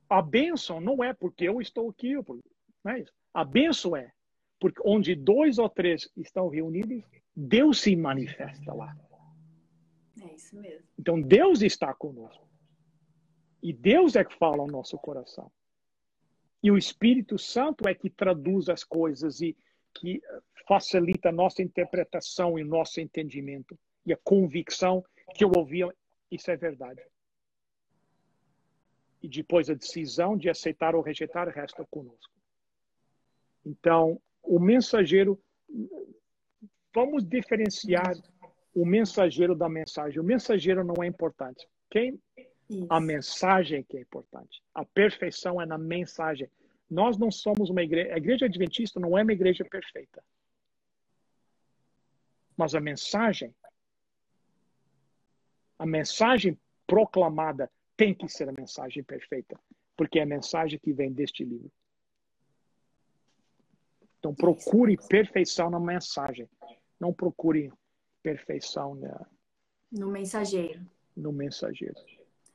S2: a bênção não é porque eu estou aqui, não é isso. A benção é porque onde dois ou três estão reunidos, Deus se manifesta lá.
S1: É isso mesmo.
S2: Então Deus está conosco. E Deus é que fala ao nosso coração. E o Espírito Santo é que traduz as coisas e que facilita a nossa interpretação e o nosso entendimento. E a convicção que eu ouvi, isso é verdade. E depois a decisão de aceitar ou rejeitar resta conosco. Então, o mensageiro, vamos diferenciar o mensageiro da mensagem. O mensageiro não é importante. Quem? Isso. A mensagem que é importante. A perfeição é na mensagem. Nós não somos uma igreja. A igreja adventista não é uma igreja perfeita. Mas a mensagem, a mensagem proclamada tem que ser a mensagem perfeita, porque é a mensagem que vem deste livro. Então, procure perfeição na mensagem. Não procure perfeição na...
S1: no mensageiro.
S2: No mensageiro.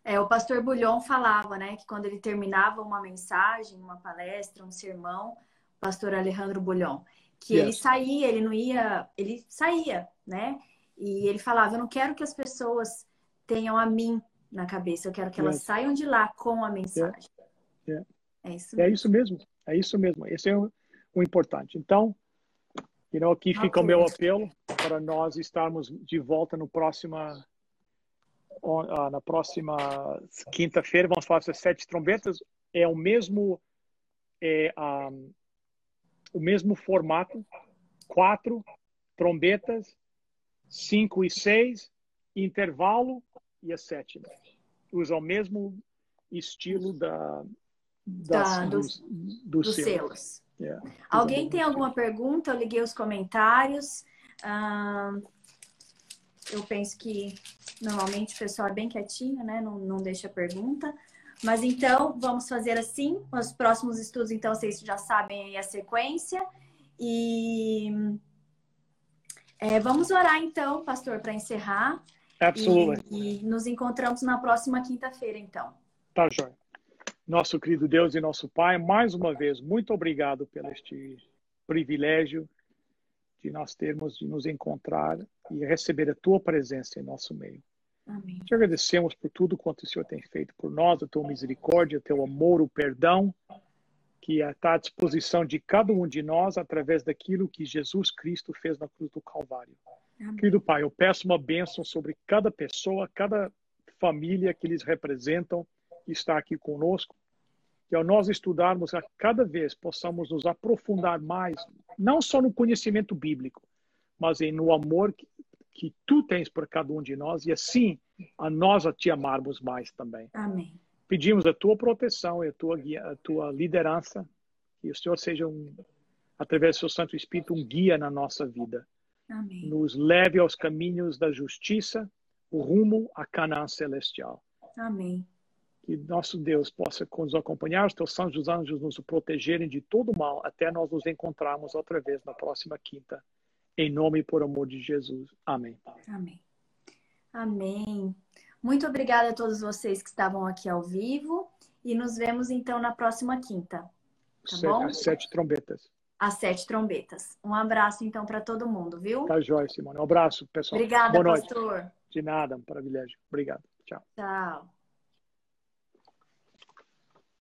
S1: É, o pastor Bulhon falava, né, que quando ele terminava uma mensagem, uma palestra, um sermão, o pastor Alejandro Bulhon, que yes. ele saía, ele não ia, ele saía, né? E ele falava: Eu não quero que as pessoas tenham a mim na cabeça, eu quero que elas yes. saiam de lá com a mensagem.
S2: Yeah. Yeah. É isso mesmo. É isso mesmo. É isso mesmo. Esse é o, o importante. Então, you know, aqui fica o meu apelo para nós estarmos de volta no próxima uh, na próxima quinta-feira. Vamos falar das sete trombetas. É o mesmo é, um, o mesmo formato, quatro trombetas, cinco e seis, intervalo e a sétima. Usa o mesmo estilo da,
S1: das, da dos, dos, dos, selos. selos. Yeah, Alguém tem alguma pergunta? Eu liguei os comentários. Uh, eu penso que normalmente o pessoal é bem quietinho, né? Não, não deixa pergunta. Mas então, vamos fazer assim. Os próximos estudos, então, vocês já sabem a sequência. E é, vamos orar, então, pastor, para encerrar.
S2: Absolutamente.
S1: E, e, nos encontramos na próxima quinta-feira, então.
S2: Tá, Joia. Nosso querido Deus e nosso Pai, mais uma vez, muito obrigado pelo este privilégio de nós termos de nos encontrar e receber a tua presença em nosso meio.
S1: Amém.
S2: Te agradecemos por tudo quanto o Senhor tem feito por nós, a tua misericórdia, o teu amor, o perdão, que está à disposição de cada um de nós através daquilo que Jesus Cristo fez na cruz do Calvário. Amém. Querido Pai, eu peço uma bênção sobre cada pessoa, cada família que eles representam, que está aqui conosco, que ao nós estudarmos a cada vez possamos nos aprofundar mais, não só no conhecimento bíblico, mas em no amor que, que tu tens por cada um de nós e assim a nós a te amarmos mais também.
S1: Amém.
S2: Pedimos a tua proteção e a tua guia, a tua liderança, que o Senhor seja um através do seu Santo Espírito um guia na nossa vida.
S1: Amém.
S2: Nos leve aos caminhos da justiça, o rumo a Canaã celestial.
S1: Amém.
S2: Que nosso Deus possa nos acompanhar, os teus santos anjos nos protegerem de todo mal, até nós nos encontrarmos outra vez na próxima quinta. Em nome e por amor de Jesus. Amém.
S1: Amém. Amém. Muito obrigada a todos vocês que estavam aqui ao vivo e nos vemos então na próxima quinta. Tá bom?
S2: Às sete trombetas.
S1: Às sete trombetas. Um abraço então para todo mundo, viu?
S2: Tá jóia, Simone. Um abraço, pessoal.
S1: Obrigada, Boa pastor. Noite.
S2: De nada, um privilégio. Obrigado. Tchau.
S1: Tchau.